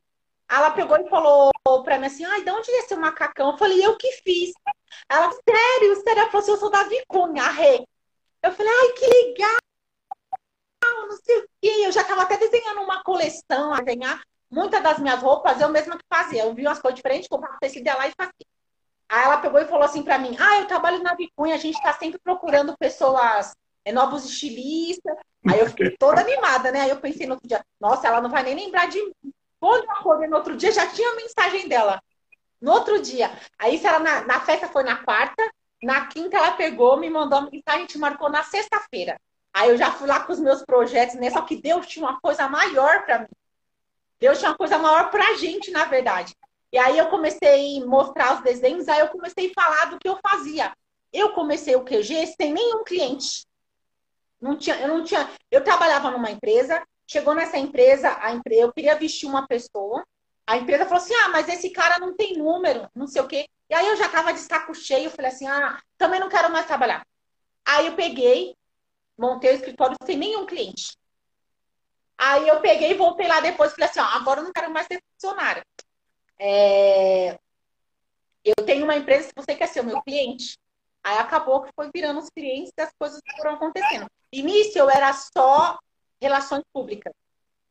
Ela pegou e falou pra mim assim, ai, de onde é esse macacão? Eu falei, eu que fiz. Ela, sério, sério, ela falou assim, eu sou da Vicunha, a Rê. Eu falei, ai, que legal não sei o quê. Eu já estava até desenhando uma coleção, a desenhar. Muitas das minhas roupas eu mesma que fazia. Eu vi umas cores diferentes, comprava o tecido lá e fazia. Aí ela pegou e falou assim para mim: Ah, eu trabalho na Vicunha, a gente está sempre procurando pessoas, é, novos estilistas. Aí eu fiquei toda animada, né? Aí eu pensei no outro dia: Nossa, ela não vai nem lembrar de mim. Quando eu acordei no outro dia, já tinha a mensagem dela. No outro dia. Aí, se ela na, na festa foi na quarta, na quinta ela pegou, me mandou uma mensagem, a gente marcou na sexta-feira. Aí eu já fui lá com os meus projetos, né? Só que Deus tinha uma coisa maior para mim. Deus tinha uma coisa maior para a gente, na verdade. E aí eu comecei a mostrar os desenhos, aí eu comecei a falar do que eu fazia. Eu comecei o QG sem nenhum cliente. Não tinha, eu não tinha. Eu trabalhava numa empresa, chegou nessa empresa, a empresa, eu queria vestir uma pessoa. A empresa falou assim: ah, mas esse cara não tem número, não sei o quê. E aí eu já tava de saco cheio, falei assim: ah, também não quero mais trabalhar. Aí eu peguei, montei o escritório sem nenhum cliente. Aí eu peguei e voltei lá depois falei assim, ó, agora eu não quero mais ser funcionária. É... Eu tenho uma empresa, se você quer ser o meu cliente, aí acabou que foi virando os clientes e as coisas foram acontecendo. Início eu era só relações públicas.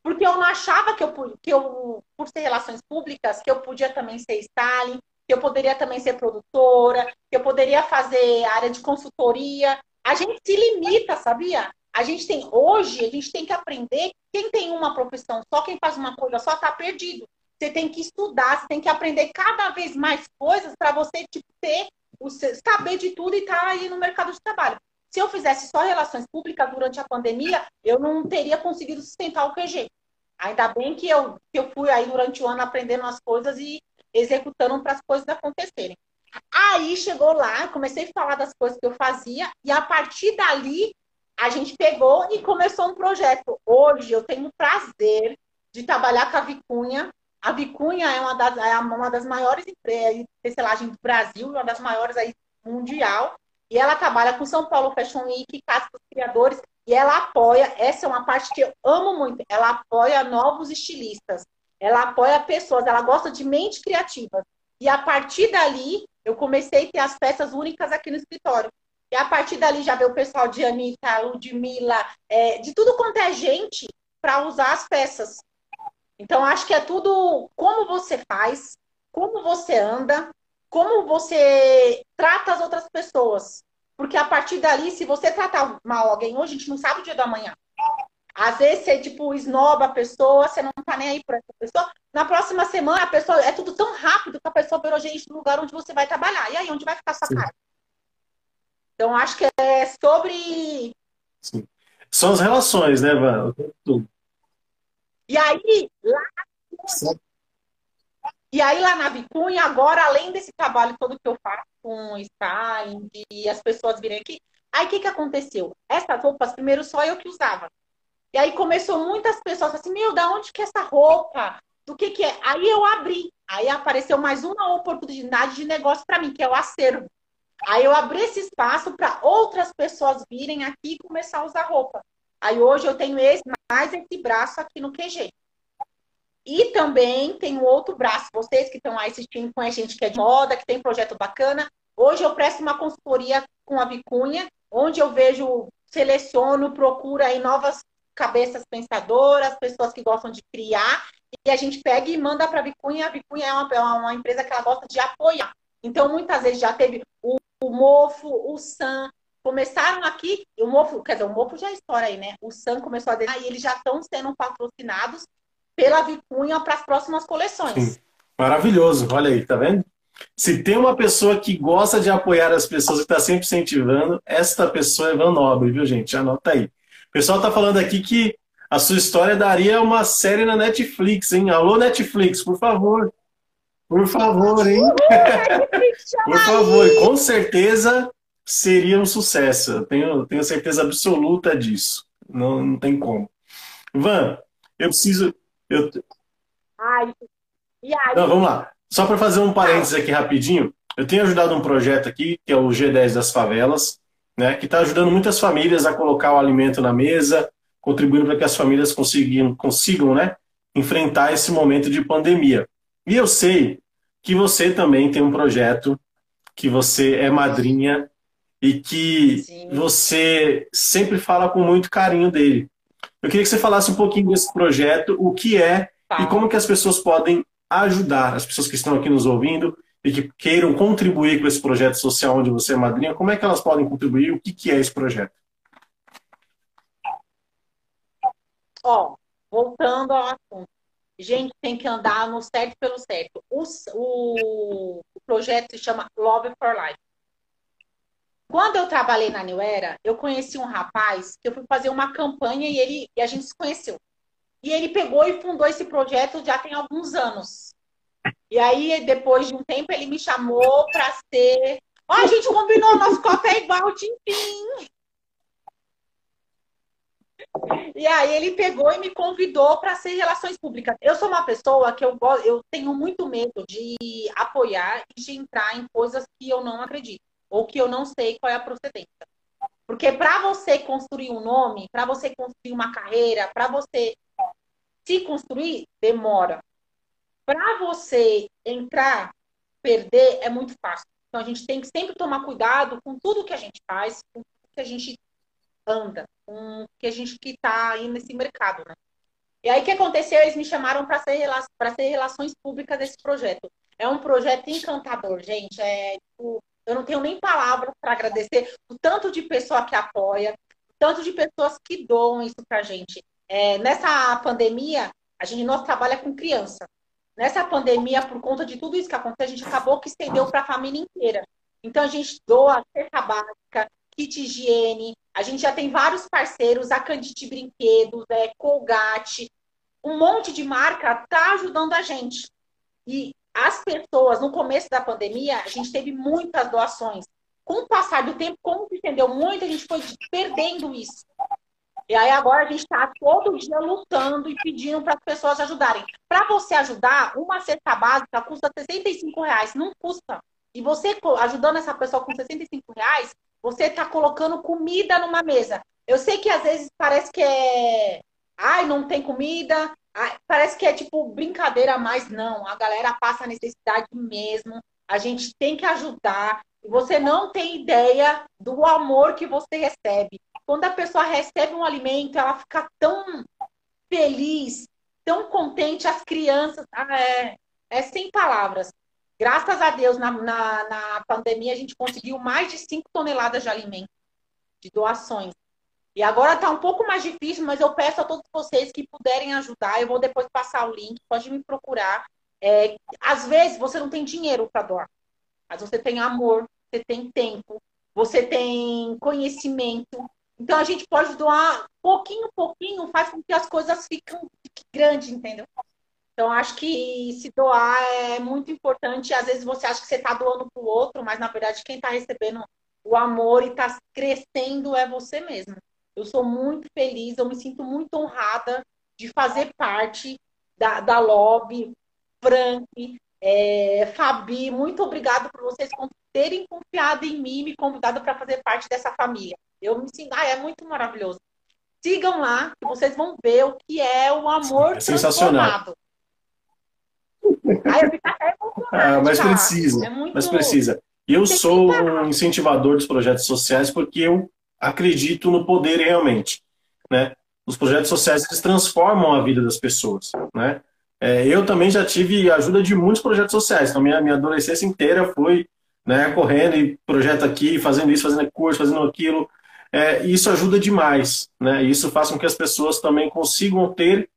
Porque eu não achava que eu, que eu, por ser relações públicas, que eu podia também ser styling, que eu poderia também ser produtora, que eu poderia fazer área de consultoria. A gente se limita, sabia? A gente tem, hoje, a gente tem que aprender. Quem tem uma profissão só, quem faz uma coisa só, tá perdido. Você tem que estudar, você tem que aprender cada vez mais coisas para você tipo, ter, o, saber de tudo e estar tá aí no mercado de trabalho. Se eu fizesse só relações públicas durante a pandemia, eu não teria conseguido sustentar o QG. Ainda bem que eu, que eu fui aí durante o ano aprendendo as coisas e executando para as coisas acontecerem. Aí chegou lá, comecei a falar das coisas que eu fazia, e a partir dali a gente pegou e começou um projeto. Hoje eu tenho o prazer de trabalhar com a Vicunha. A Vicunha é uma das, é uma das maiores de tecelagem do Brasil, uma das maiores aí mundial. E ela trabalha com São Paulo Fashion Week, Casa dos Criadores, e ela apoia, essa é uma parte que eu amo muito, ela apoia novos estilistas, ela apoia pessoas, ela gosta de mente criativa. E a partir dali, eu comecei a ter as peças únicas aqui no escritório. E a partir dali já veio o pessoal de Anitta, Ludmilla, é, de tudo quanto é gente para usar as peças. Então, acho que é tudo como você faz, como você anda, como você trata as outras pessoas. Porque a partir dali, se você tratar mal alguém hoje, a gente não sabe o dia da manhã. Às vezes você, tipo, esnoba a pessoa, você não tá nem aí para essa pessoa. Na próxima semana, a pessoa é tudo tão rápido que a pessoa virou gente no lugar onde você vai trabalhar. E aí, onde vai ficar sua Sim. cara? Então, acho que é sobre. Sim. São as relações, né, Van? E aí, lá. Sim. E aí, lá na Vicunha, agora, além desse trabalho todo que eu faço com styling e as pessoas virem aqui, aí o que, que aconteceu? Essas roupas, primeiro, só eu que usava. E aí começou muitas pessoas assim, meu, da onde que é essa roupa? Do que que é? Aí eu abri. Aí apareceu mais uma oportunidade de negócio para mim, que é o acervo. Aí eu abri esse espaço para outras pessoas virem aqui e começar a usar roupa. Aí hoje eu tenho esse, mais esse braço aqui no QG. E também tem um outro braço, vocês que estão aí assistindo com a gente que é de moda, que tem projeto bacana. Hoje eu presto uma consultoria com a Vicunha, onde eu vejo, seleciono, procuro aí novas cabeças pensadoras, pessoas que gostam de criar, e a gente pega e manda para a Vicunha. A Vicunha é uma, é uma empresa que ela gosta de apoiar. Então, muitas vezes já teve o, o Mofo, o Sam, começaram aqui, o Mofo, quer dizer, o Mofo já é história aí, né? O Sam começou a desenhar e eles já estão sendo patrocinados pela Vicunha para as próximas coleções. Sim. Maravilhoso, olha aí, tá vendo? Se tem uma pessoa que gosta de apoiar as pessoas e está sempre incentivando, esta pessoa é Van Nobre, viu, gente? Anota aí. O pessoal está falando aqui que a sua história daria uma série na Netflix, hein? Alô, Netflix, por favor. Por favor, hein? por favor, com certeza seria um sucesso. Eu tenho, tenho certeza absoluta disso. Não, não tem como. Van, eu preciso. Eu... Ai, e aí? Não, vamos lá. Só para fazer um parênteses aqui rapidinho, eu tenho ajudado um projeto aqui, que é o G10 das Favelas né, que está ajudando muitas famílias a colocar o alimento na mesa, contribuindo para que as famílias consigam, consigam né, enfrentar esse momento de pandemia. E eu sei que você também tem um projeto, que você é madrinha e que Sim. você sempre fala com muito carinho dele. Eu queria que você falasse um pouquinho desse projeto, o que é tá. e como que as pessoas podem ajudar, as pessoas que estão aqui nos ouvindo, e que queiram contribuir com esse projeto social onde você é madrinha, como é que elas podem contribuir? O que, que é esse projeto? Ó, voltando ao assunto. Gente, tem que andar no certo pelo certo. O, o, o projeto se chama Love for Life. Quando eu trabalhei na New Era, eu conheci um rapaz que eu fui fazer uma campanha e ele e a gente se conheceu. E ele pegou e fundou esse projeto já tem alguns anos. E aí, depois de um tempo, ele me chamou para ser. Ó, oh, a gente combinou, nosso copo é igual, Tintim. E aí ele pegou e me convidou para ser relações públicas. Eu sou uma pessoa que eu, eu tenho muito medo de apoiar e de entrar em coisas que eu não acredito ou que eu não sei qual é a procedência. Porque para você construir um nome, para você construir uma carreira, para você se construir, demora. Para você entrar, perder, é muito fácil. Então a gente tem que sempre tomar cuidado com tudo que a gente faz, com tudo que a gente anda, com que a gente que está aí nesse mercado, né? E aí o que aconteceu? Eles me chamaram para ser, ser relações públicas desse projeto. É um projeto encantador, gente. É, tipo, eu não tenho nem palavras para agradecer o tanto de pessoa que apoia, o tanto de pessoas que doam isso para a gente. É, nessa pandemia, a gente nós trabalha com criança. Nessa pandemia, por conta de tudo isso que aconteceu, a gente acabou que estendeu para a família inteira. Então, a gente doa cesta básica, kit higiene, a gente já tem vários parceiros, a Candite Brinquedos, é, Colgate, um monte de marca está ajudando a gente. E as pessoas, no começo da pandemia, a gente teve muitas doações. Com o passar do tempo, como se estendeu muito, a gente foi perdendo isso. E aí agora a gente está todo dia lutando e pedindo para as pessoas ajudarem. Para você ajudar, uma cesta básica custa 65 reais, não custa. E você ajudando essa pessoa com 65 reais, você está colocando comida numa mesa. Eu sei que às vezes parece que é. Ai, não tem comida. Parece que é tipo brincadeira, mas não. A galera passa necessidade mesmo. A gente tem que ajudar. Você não tem ideia do amor que você recebe. Quando a pessoa recebe um alimento, ela fica tão feliz, tão contente. As crianças, ah, é, é sem palavras. Graças a Deus, na, na, na pandemia, a gente conseguiu mais de 5 toneladas de alimento, de doações. E agora está um pouco mais difícil, mas eu peço a todos vocês que puderem ajudar. Eu vou depois passar o link, pode me procurar. É, às vezes você não tem dinheiro para doar, mas você tem amor, você tem tempo, você tem conhecimento. Então a gente pode doar pouquinho, pouquinho, faz com que as coisas fiquem grandes, entendeu? Então, acho que se doar é muito importante. Às vezes você acha que você está doando para o outro, mas na verdade quem está recebendo o amor e está crescendo é você mesmo. Eu sou muito feliz, eu me sinto muito honrada de fazer parte da, da lobby. Frank, é, Fabi, muito obrigado por vocês terem confiado em mim e me convidado para fazer parte dessa família. Eu me sinto, ah, é muito maravilhoso. Sigam lá, que vocês vão ver o que é o amor é sensacional. Fico até ah, mas precisa, é muito... mas precisa. Eu sou um incentivador dos projetos sociais porque eu acredito no poder realmente, né? Os projetos sociais eles transformam a vida das pessoas, né? É, eu também já tive ajuda de muitos projetos sociais. Então minha minha adolescência inteira foi, né, correndo e projeto aqui, fazendo isso, fazendo curso, fazendo aquilo. É, isso ajuda demais, né? Isso faz com que as pessoas também consigam ter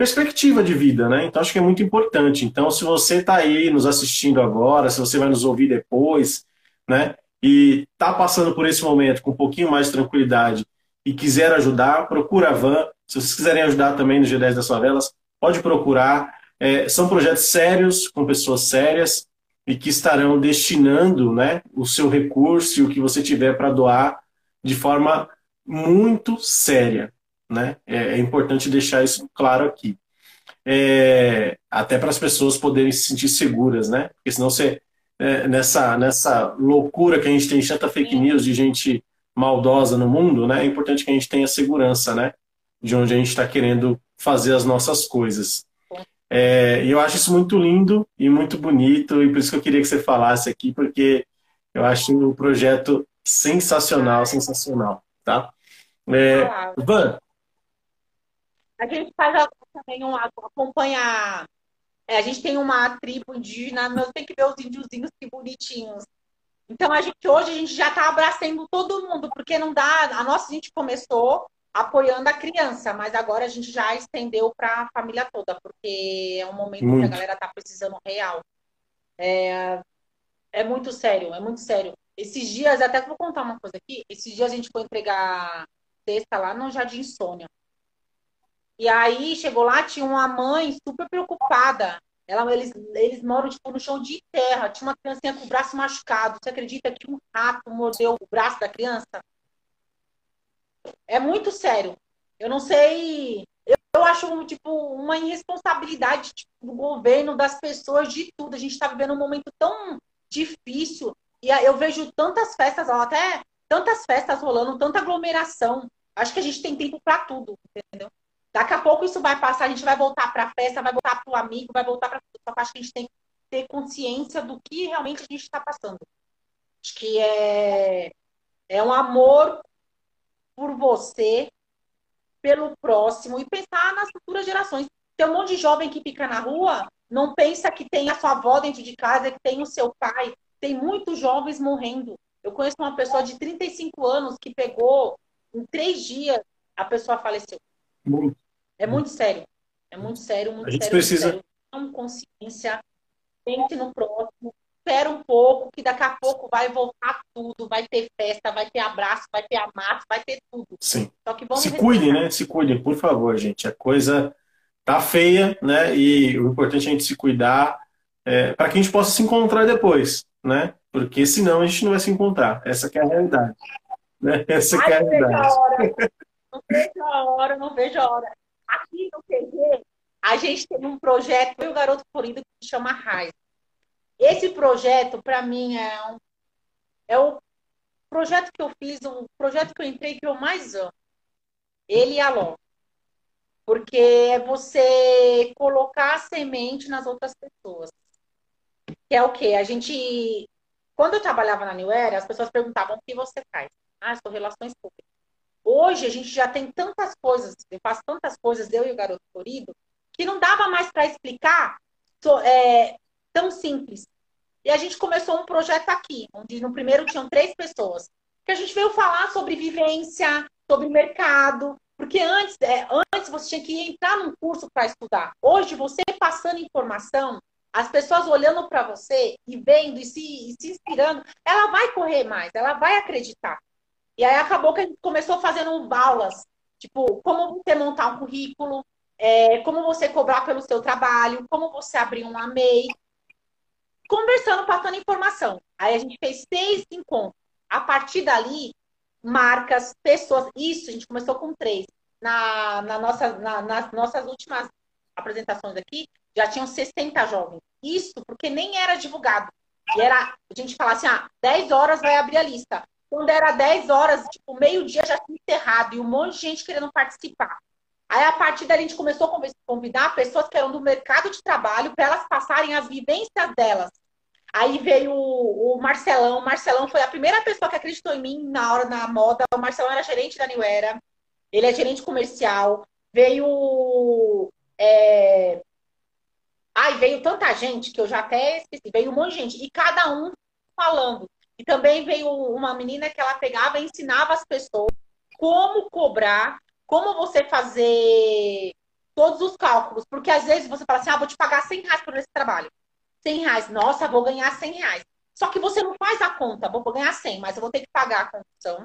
perspectiva de vida, né? Então acho que é muito importante. Então, se você está aí nos assistindo agora, se você vai nos ouvir depois, né? E está passando por esse momento com um pouquinho mais de tranquilidade e quiser ajudar, procura a Van. Se vocês quiserem ajudar também no G10 das Favelas, pode procurar. É, são projetos sérios, com pessoas sérias e que estarão destinando né, o seu recurso e o que você tiver para doar de forma muito séria. Né? É, é importante deixar isso claro aqui. É, até para as pessoas poderem se sentir seguras, né? Porque senão você, é, nessa, nessa loucura que a gente tem tanta fake news de gente maldosa no mundo, né? É importante que a gente tenha segurança, né? De onde a gente está querendo fazer as nossas coisas. É, e eu acho isso muito lindo e muito bonito, e por isso que eu queria que você falasse aqui, porque eu acho o projeto sensacional, sensacional, tá? É, Van, a gente faz também um acompanha. É, a gente tem uma tribo indígena, mas tem que ver os índiozinhos que bonitinhos. Então a gente hoje a gente já está abraçando todo mundo, porque não dá. A nossa a gente começou apoiando a criança, mas agora a gente já estendeu para a família toda, porque é um momento muito. que a galera está precisando real. É, é muito sério, é muito sério. Esses dias, até vou contar uma coisa aqui. Esses dias a gente foi entregar cesta lá no Jardim Sônia. E aí chegou lá, tinha uma mãe super preocupada. Ela, eles, eles moram tipo, no chão de terra. Tinha uma criancinha com o braço machucado. Você acredita que um rato mordeu o braço da criança? É muito sério. Eu não sei. Eu, eu acho tipo uma irresponsabilidade tipo, do governo, das pessoas, de tudo. A gente está vivendo um momento tão difícil. E eu vejo tantas festas, até tantas festas rolando, tanta aglomeração. Acho que a gente tem tempo para tudo, entendeu? Daqui a pouco isso vai passar, a gente vai voltar para a festa, vai voltar para o amigo, vai voltar para que acho que a gente tem que ter consciência do que realmente a gente está passando. Acho que é, é um amor por você, pelo próximo e pensar nas futuras gerações. Tem um monte de jovem que fica na rua, não pensa que tem a sua avó dentro de casa, que tem o seu pai. Tem muitos jovens morrendo. Eu conheço uma pessoa de 35 anos que pegou, em três dias, a pessoa faleceu. Muito. É muito sério. É muito sério, muito a gente sério. Precisa... Sério. consciência, pense no próximo. espera um pouco, que daqui a pouco vai voltar tudo, vai ter festa, vai ter abraço, vai ter amato, vai ter tudo. Sim. Só que vamos Se cuidem, né? Se cuidem, por favor, gente. A coisa tá feia, né? E o importante é a gente se cuidar é, para que a gente possa se encontrar depois, né? Porque senão a gente não vai se encontrar. Essa é a realidade. Né? Essa Ai, é a realidade. Não vejo a hora, não vejo a hora. Aqui no PG, a gente tem um projeto, eu o Garoto Florido, que chama Raiz. Esse projeto, para mim, é, um, é o projeto que eu fiz, o projeto que eu entrei que eu mais amo. Ele e a Ló. Porque é você colocar a semente nas outras pessoas. Que é o quê? A gente. Quando eu trabalhava na New Era, as pessoas perguntavam o que você faz. Ah, sou relações públicas. Hoje a gente já tem tantas coisas, eu faço tantas coisas, eu e o garoto florido, que não dava mais para explicar é, tão simples. E a gente começou um projeto aqui, onde no primeiro tinham três pessoas, que a gente veio falar sobre vivência, sobre mercado, porque antes, é, antes você tinha que entrar num curso para estudar. Hoje, você passando informação, as pessoas olhando para você e vendo e se, e se inspirando, ela vai correr mais, ela vai acreditar. E aí acabou que a gente começou fazendo aulas, tipo, como você montar um currículo, é, como você cobrar pelo seu trabalho, como você abrir um MEI. Conversando, passando informação. Aí a gente fez seis encontros. A partir dali, marcas, pessoas. Isso, a gente começou com três. Na, na nossa, na, nas nossas últimas apresentações aqui, já tinham 60 jovens. Isso porque nem era divulgado. E era, a gente falava assim, ah, 10 horas vai abrir a lista. Quando era 10 horas, tipo, meio-dia já tinha encerrado e um monte de gente querendo participar. Aí, a partir daí, a gente começou a convidar pessoas que eram do mercado de trabalho para elas passarem as vivências delas. Aí veio o, Marcelão. O Marcelão foi a primeira pessoa que acreditou em mim na hora da moda. O Marcelão era gerente da New Era. Ele é gerente comercial. Veio. É... Ai, veio tanta gente que eu já até esqueci. Veio um monte de gente. E cada um falando. E também veio uma menina que ela pegava e ensinava as pessoas como cobrar, como você fazer todos os cálculos. Porque às vezes você fala assim, ah, vou te pagar 100 reais por esse trabalho. 100 reais, nossa, vou ganhar 100 reais. Só que você não faz a conta, vou ganhar 100, mas eu vou ter que pagar a condição,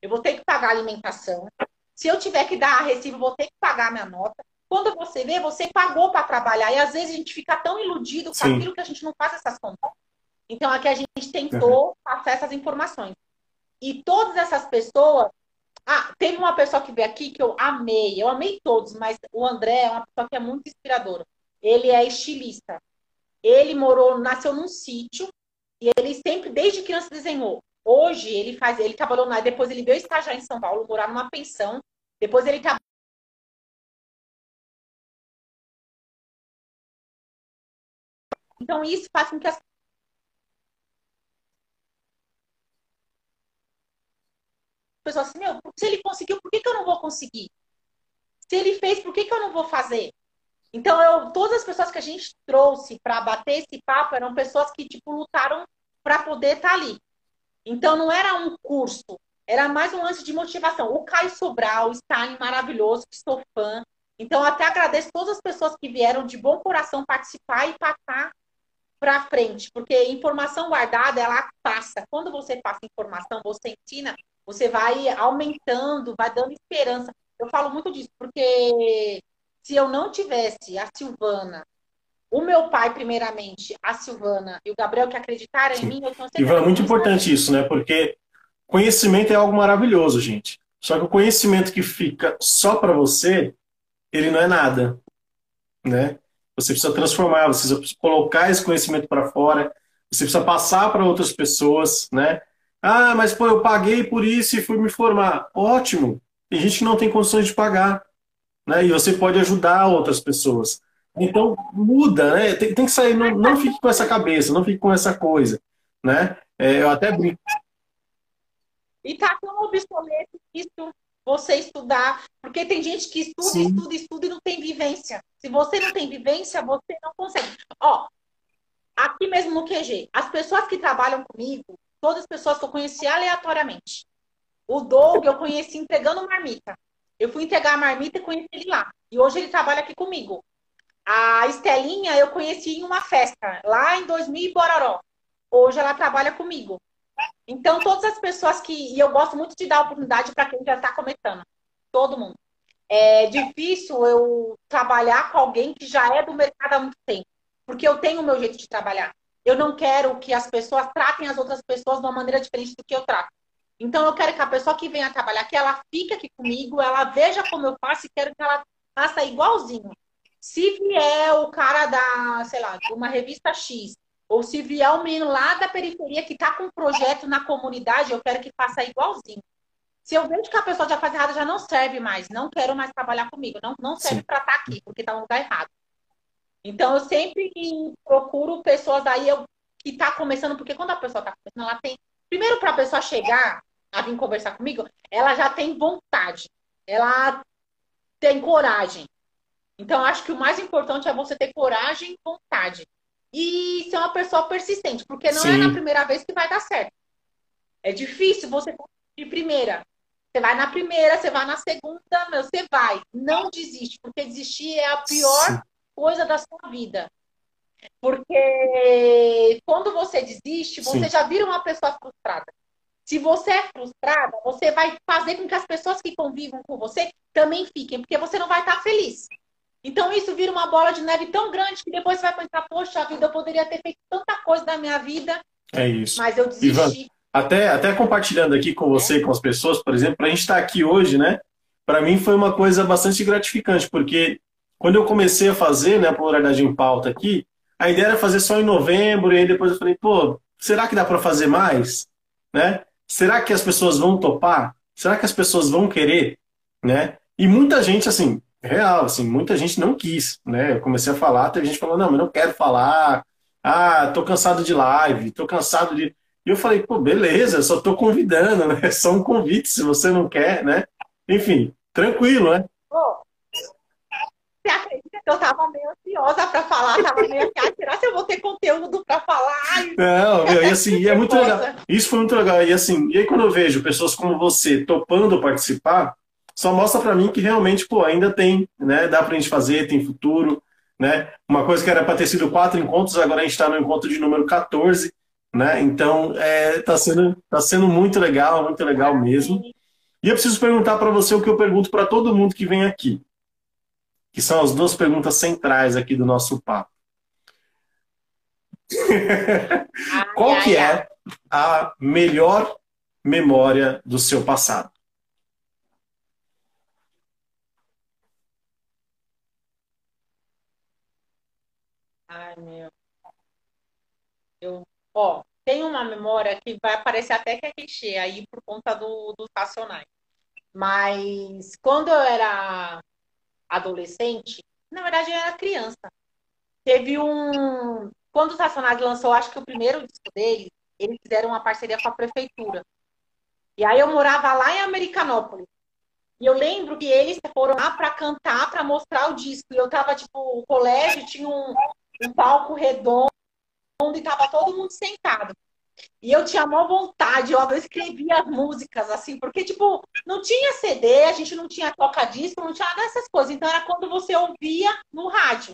eu vou ter que pagar a alimentação. Se eu tiver que dar a recibo, vou ter que pagar a minha nota. Quando você vê, você pagou para trabalhar. E às vezes a gente fica tão iludido com Sim. aquilo que a gente não faz essas contas. Então, aqui a gente tentou uhum. passar essas informações. E todas essas pessoas. Ah, teve uma pessoa que veio aqui que eu amei. Eu amei todos, mas o André é uma pessoa que é muito inspiradora. Ele é estilista. Ele morou, nasceu num sítio e ele sempre, desde criança, desenhou. Hoje ele faz, ele trabalhou lá, depois ele veio estagiar em São Paulo, morar numa pensão. Depois ele trabalhou Então, isso faz com que as pessoa assim, meu, se ele conseguiu, por que, que eu não vou conseguir? Se ele fez, por que, que eu não vou fazer? Então, eu, todas as pessoas que a gente trouxe para bater esse papo eram pessoas que, tipo, lutaram para poder estar tá ali. Então, não era um curso, era mais um lance de motivação. O Caio Sobral, Stalin maravilhoso, que sou fã. Então, até agradeço todas as pessoas que vieram de bom coração participar e passar para frente, porque informação guardada, ela passa. Quando você passa informação, você ensina, você vai aumentando, vai dando esperança. Eu falo muito disso, porque se eu não tivesse a Silvana, o meu pai, primeiramente, a Silvana e o Gabriel que acreditaram Sim. em mim, eu tenho certeza. Ivan, é muito importante isso, né? Porque conhecimento é algo maravilhoso, gente. Só que o conhecimento que fica só para você, ele não é nada, né? Você precisa transformar, você precisa colocar esse conhecimento para fora, você precisa passar para outras pessoas, né? Ah, mas pô, eu paguei por isso e fui me formar. Ótimo. Tem gente que não tem condições de pagar. Né? E você pode ajudar outras pessoas. Então, muda, né? Tem, tem que sair, não, não fique com essa cabeça, não fique com essa coisa. Né? É, eu até brinco. E tá tão obsoleto isso, você estudar. Porque tem gente que estuda, Sim. estuda, estuda e não tem vivência. Se você não tem vivência, você não consegue. Ó, aqui mesmo no QG, as pessoas que trabalham comigo, todas as pessoas que eu conheci aleatoriamente. O Doug eu conheci entregando marmita. Eu fui entregar a marmita e conheci ele lá. E hoje ele trabalha aqui comigo. A Estelinha eu conheci em uma festa, lá em 2000 em Bororó. hoje ela trabalha comigo. Então, todas as pessoas que. E eu gosto muito de dar oportunidade para quem já está começando. Todo mundo. É difícil eu trabalhar com alguém que já é do mercado há muito tempo. Porque eu tenho o meu jeito de trabalhar. Eu não quero que as pessoas tratem as outras pessoas de uma maneira diferente do que eu trato. Então, eu quero que a pessoa que venha trabalhar que ela fique aqui comigo, ela veja como eu faço e quero que ela faça igualzinho. Se vier o cara da, sei lá, de uma revista X, ou se vier um menino lá da periferia que está com um projeto na comunidade, eu quero que faça igualzinho. Se eu vejo que a pessoa já faz errado, já não serve mais, não quero mais trabalhar comigo, não, não serve para estar tá aqui, porque está no lugar errado. Então, eu sempre procuro pessoas aí eu, que está começando, porque quando a pessoa está começando, ela tem. Primeiro, para a pessoa chegar a vir conversar comigo, ela já tem vontade, ela tem coragem. Então, acho que o mais importante é você ter coragem e vontade. E ser uma pessoa persistente, porque não Sim. é na primeira vez que vai dar certo. É difícil você de primeira. Você vai na primeira, você vai na segunda, meu, você vai. Não desiste, porque desistir é a pior Sim. Coisa da sua vida. Porque quando você desiste, você Sim. já vira uma pessoa frustrada. Se você é frustrada, você vai fazer com que as pessoas que convivam com você também fiquem, porque você não vai estar feliz. Então isso vira uma bola de neve tão grande que depois você vai pensar, poxa a vida, eu poderia ter feito tanta coisa na minha vida. É isso. Mas eu desisti. Ivan, até, até compartilhando aqui com você, é. com as pessoas, por exemplo, a gente estar tá aqui hoje, né? Para mim foi uma coisa bastante gratificante, porque quando eu comecei a fazer, né, a pluralidade em pauta aqui, a ideia era fazer só em novembro, e aí depois eu falei, pô, será que dá para fazer mais? Né? Será que as pessoas vão topar? Será que as pessoas vão querer? Né? E muita gente, assim, real, assim, muita gente não quis, né? Eu comecei a falar, teve gente falando, não, mas não quero falar, ah, tô cansado de live, tô cansado de. E eu falei, pô, beleza, só tô convidando, né? É só um convite, se você não quer, né? Enfim, tranquilo, né? Que eu tava meio ansiosa para falar, tava meio assim, ah, será que eu vou ter conteúdo para falar? Não, e assim, e é muito legal. Isso foi muito legal. E assim, e aí quando eu vejo pessoas como você topando participar, só mostra para mim que realmente, pô, ainda tem, né? Dá pra gente fazer, tem futuro, né? Uma coisa que era para ter sido quatro encontros, agora a gente está no encontro de número 14, né? Então, é, tá, sendo, tá sendo muito legal, muito legal mesmo. E eu preciso perguntar para você o que eu pergunto para todo mundo que vem aqui, que são as duas perguntas centrais aqui do nosso papo. Qual que é a melhor memória do seu passado? Ai, meu. Eu, ó, tem uma memória que vai parecer até que é clichê aí por conta do, dos Racionais. Mas quando eu era adolescente, na verdade eu era criança. Teve um. Quando os Racionais lançou, acho que o primeiro disco deles, eles fizeram uma parceria com a prefeitura. E aí eu morava lá em Americanópolis. E eu lembro que eles foram lá para cantar, para mostrar o disco. E eu tava, tipo, o colégio tinha um, um palco redondo e tava todo mundo sentado. E eu tinha maior vontade, eu, eu escrevia as músicas, assim, porque, tipo, não tinha CD, a gente não tinha toca-disco, não tinha nada dessas coisas. Então era quando você ouvia no rádio.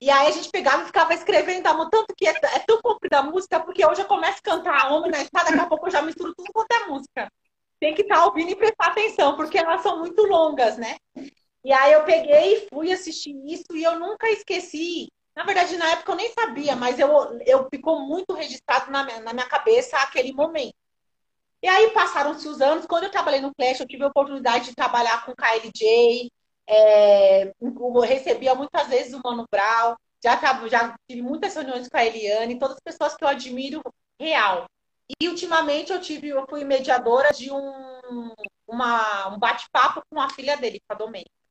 E aí a gente pegava e ficava escrevendo, tanto que é, é tão comprida a música, porque hoje eu começo a cantar Homem na Estrada, daqui a pouco eu já misturo tudo quanto é música. Tem que estar tá ouvindo e prestar atenção, porque elas são muito longas, né? E aí eu peguei e fui assistir isso e eu nunca esqueci na verdade, na época eu nem sabia, mas eu, eu ficou muito registrado na minha, na minha cabeça aquele momento. E aí passaram-se os anos. Quando eu trabalhei no Flash, eu tive a oportunidade de trabalhar com KLJ. É, recebia muitas vezes o Mano Brown. Já, já tive muitas reuniões com a Eliane, todas as pessoas que eu admiro real. E ultimamente eu tive, eu fui mediadora de um, uma, um bate-papo com a filha dele, com a Domênica.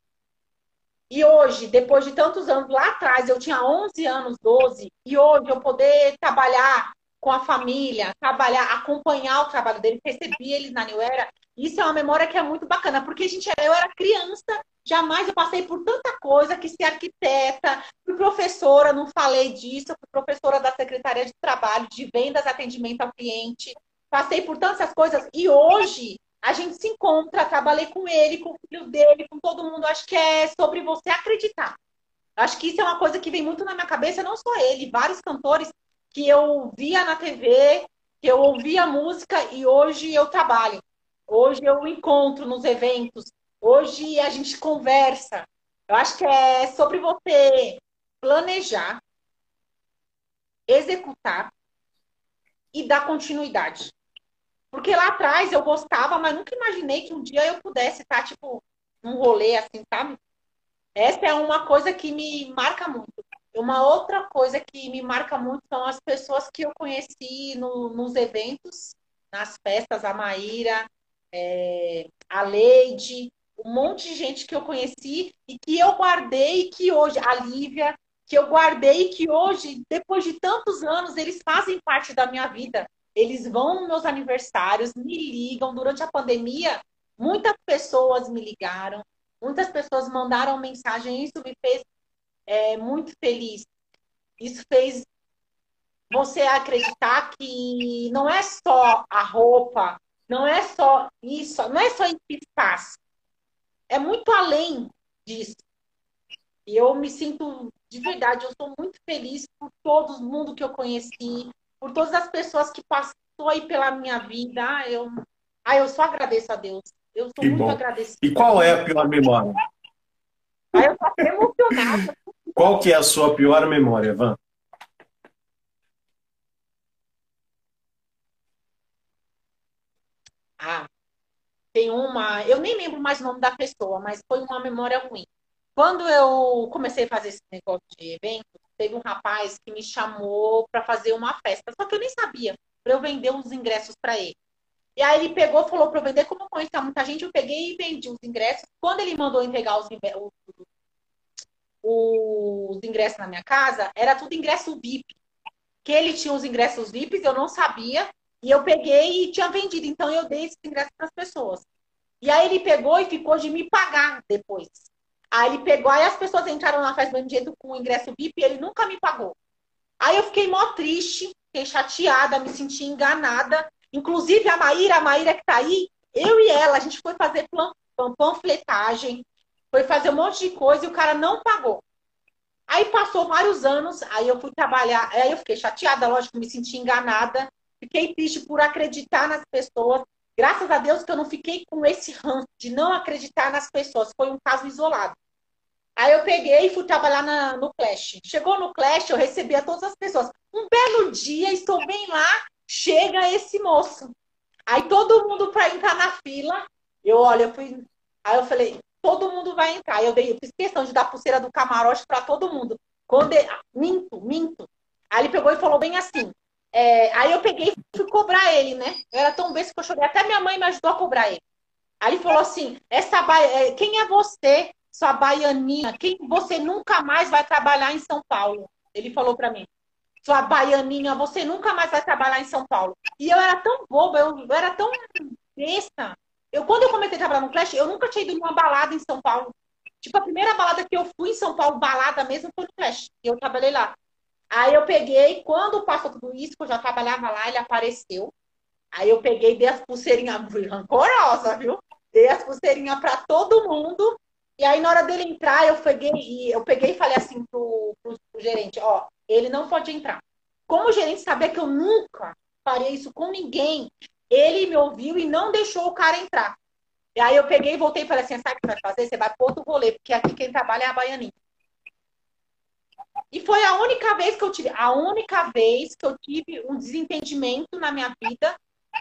E hoje, depois de tantos anos lá atrás, eu tinha 11 anos, 12, e hoje eu poder trabalhar com a família, trabalhar, acompanhar o trabalho dele, recebi eles na New Era, isso é uma memória que é muito bacana, porque a gente, eu era criança, jamais eu passei por tanta coisa, que ser arquiteta, fui professora, não falei disso, fui professora da Secretaria de Trabalho, de Vendas, Atendimento ao Cliente, passei por tantas coisas, e hoje a gente se encontra, trabalhei com ele, com o filho dele, com todo mundo. Acho que é sobre você acreditar. Acho que isso é uma coisa que vem muito na minha cabeça, não só ele, vários cantores que eu via na TV, que eu ouvia música e hoje eu trabalho. Hoje eu encontro nos eventos. Hoje a gente conversa. Eu acho que é sobre você planejar, executar e dar continuidade. Porque lá atrás eu gostava, mas nunca imaginei que um dia eu pudesse estar, tipo, num rolê assim, sabe? Essa é uma coisa que me marca muito. Uma outra coisa que me marca muito são as pessoas que eu conheci no, nos eventos, nas festas, a Maíra, é, a Leide, um monte de gente que eu conheci e que eu guardei que hoje, a Lívia, que eu guardei que hoje, depois de tantos anos, eles fazem parte da minha vida. Eles vão nos meus aniversários, me ligam. Durante a pandemia, muitas pessoas me ligaram, muitas pessoas mandaram mensagem. Isso me fez é, muito feliz. Isso fez você acreditar que não é só a roupa, não é só isso, não é só em que faz. É muito além disso. E eu me sinto, de verdade, eu sou muito feliz por todo mundo que eu conheci, por todas as pessoas que passou aí pela minha vida. Ah, eu, ah, eu só agradeço a Deus. Eu sou que muito bom. agradecida. E qual é a pior memória? Ah, eu tô até emocionada. Qual que é a sua pior memória, Van? Ah, tem uma. Eu nem lembro mais o nome da pessoa, mas foi uma memória ruim. Quando eu comecei a fazer esse negócio de evento, teve um rapaz que me chamou para fazer uma festa, só que eu nem sabia, para eu vender os ingressos para ele. E aí ele pegou, falou para eu vender, como eu conhecia muita gente, eu peguei e vendi os ingressos. Quando ele mandou entregar os, os, os ingressos na minha casa, era tudo ingresso VIP. Que ele tinha os ingressos VIPs, eu não sabia, e eu peguei e tinha vendido. Então eu dei esses ingressos para as pessoas. E aí ele pegou e ficou de me pagar depois. Aí ele pegou, aí as pessoas entraram na festa do jeito com o ingresso VIP e ele nunca me pagou. Aí eu fiquei mó triste, fiquei chateada, me senti enganada. Inclusive a Maíra, a Maíra que tá aí, eu e ela, a gente foi fazer panfletagem, foi fazer um monte de coisa e o cara não pagou. Aí passou vários anos, aí eu fui trabalhar, aí eu fiquei chateada, lógico, me senti enganada. Fiquei triste por acreditar nas pessoas. Graças a Deus que eu não fiquei com esse ranço de não acreditar nas pessoas. Foi um caso isolado. Aí eu peguei e fui trabalhar na, no Clash. Chegou no Clash, eu recebia todas as pessoas. Um belo dia, estou bem lá, chega esse moço. Aí todo mundo para entrar na fila, eu olha, eu fui. Aí eu falei, todo mundo vai entrar. Eu, dei, eu fiz questão de dar pulseira do camarote para todo mundo. Quando ele, minto, minto. Aí ele pegou e falou bem assim: é, aí eu peguei e fui cobrar ele, né? Eu era tão besta que eu chorei. Até minha mãe me ajudou a cobrar ele. Aí ele falou assim: essa ba... É, quem é você, sua baianinha? Quem você nunca mais vai trabalhar em São Paulo? Ele falou para mim. Sua baianinha, você nunca mais vai trabalhar em São Paulo. E eu era tão boba, eu, eu era tão besta. Eu, quando eu comecei a trabalhar no Clash, eu nunca tinha ido numa balada em São Paulo. Tipo, a primeira balada que eu fui em São Paulo, balada mesmo, foi no Clash. Eu trabalhei lá. Aí eu peguei, quando passou tudo isso, que eu já trabalhava lá, ele apareceu. Aí eu peguei, dei as pulseirinhas, rancorosa, viu? Dei as pulseirinhas para todo mundo. E aí, na hora dele entrar, eu peguei e eu peguei e falei assim pro, pro, pro gerente, ó, ele não pode entrar. Como o gerente sabia que eu nunca faria isso com ninguém, ele me ouviu e não deixou o cara entrar. E aí eu peguei e voltei e falei assim, sabe o que vai fazer? Você vai pro outro rolê, porque aqui quem trabalha é a Baianinha. E foi a única vez que eu tive, a única vez que eu tive um desentendimento na minha vida,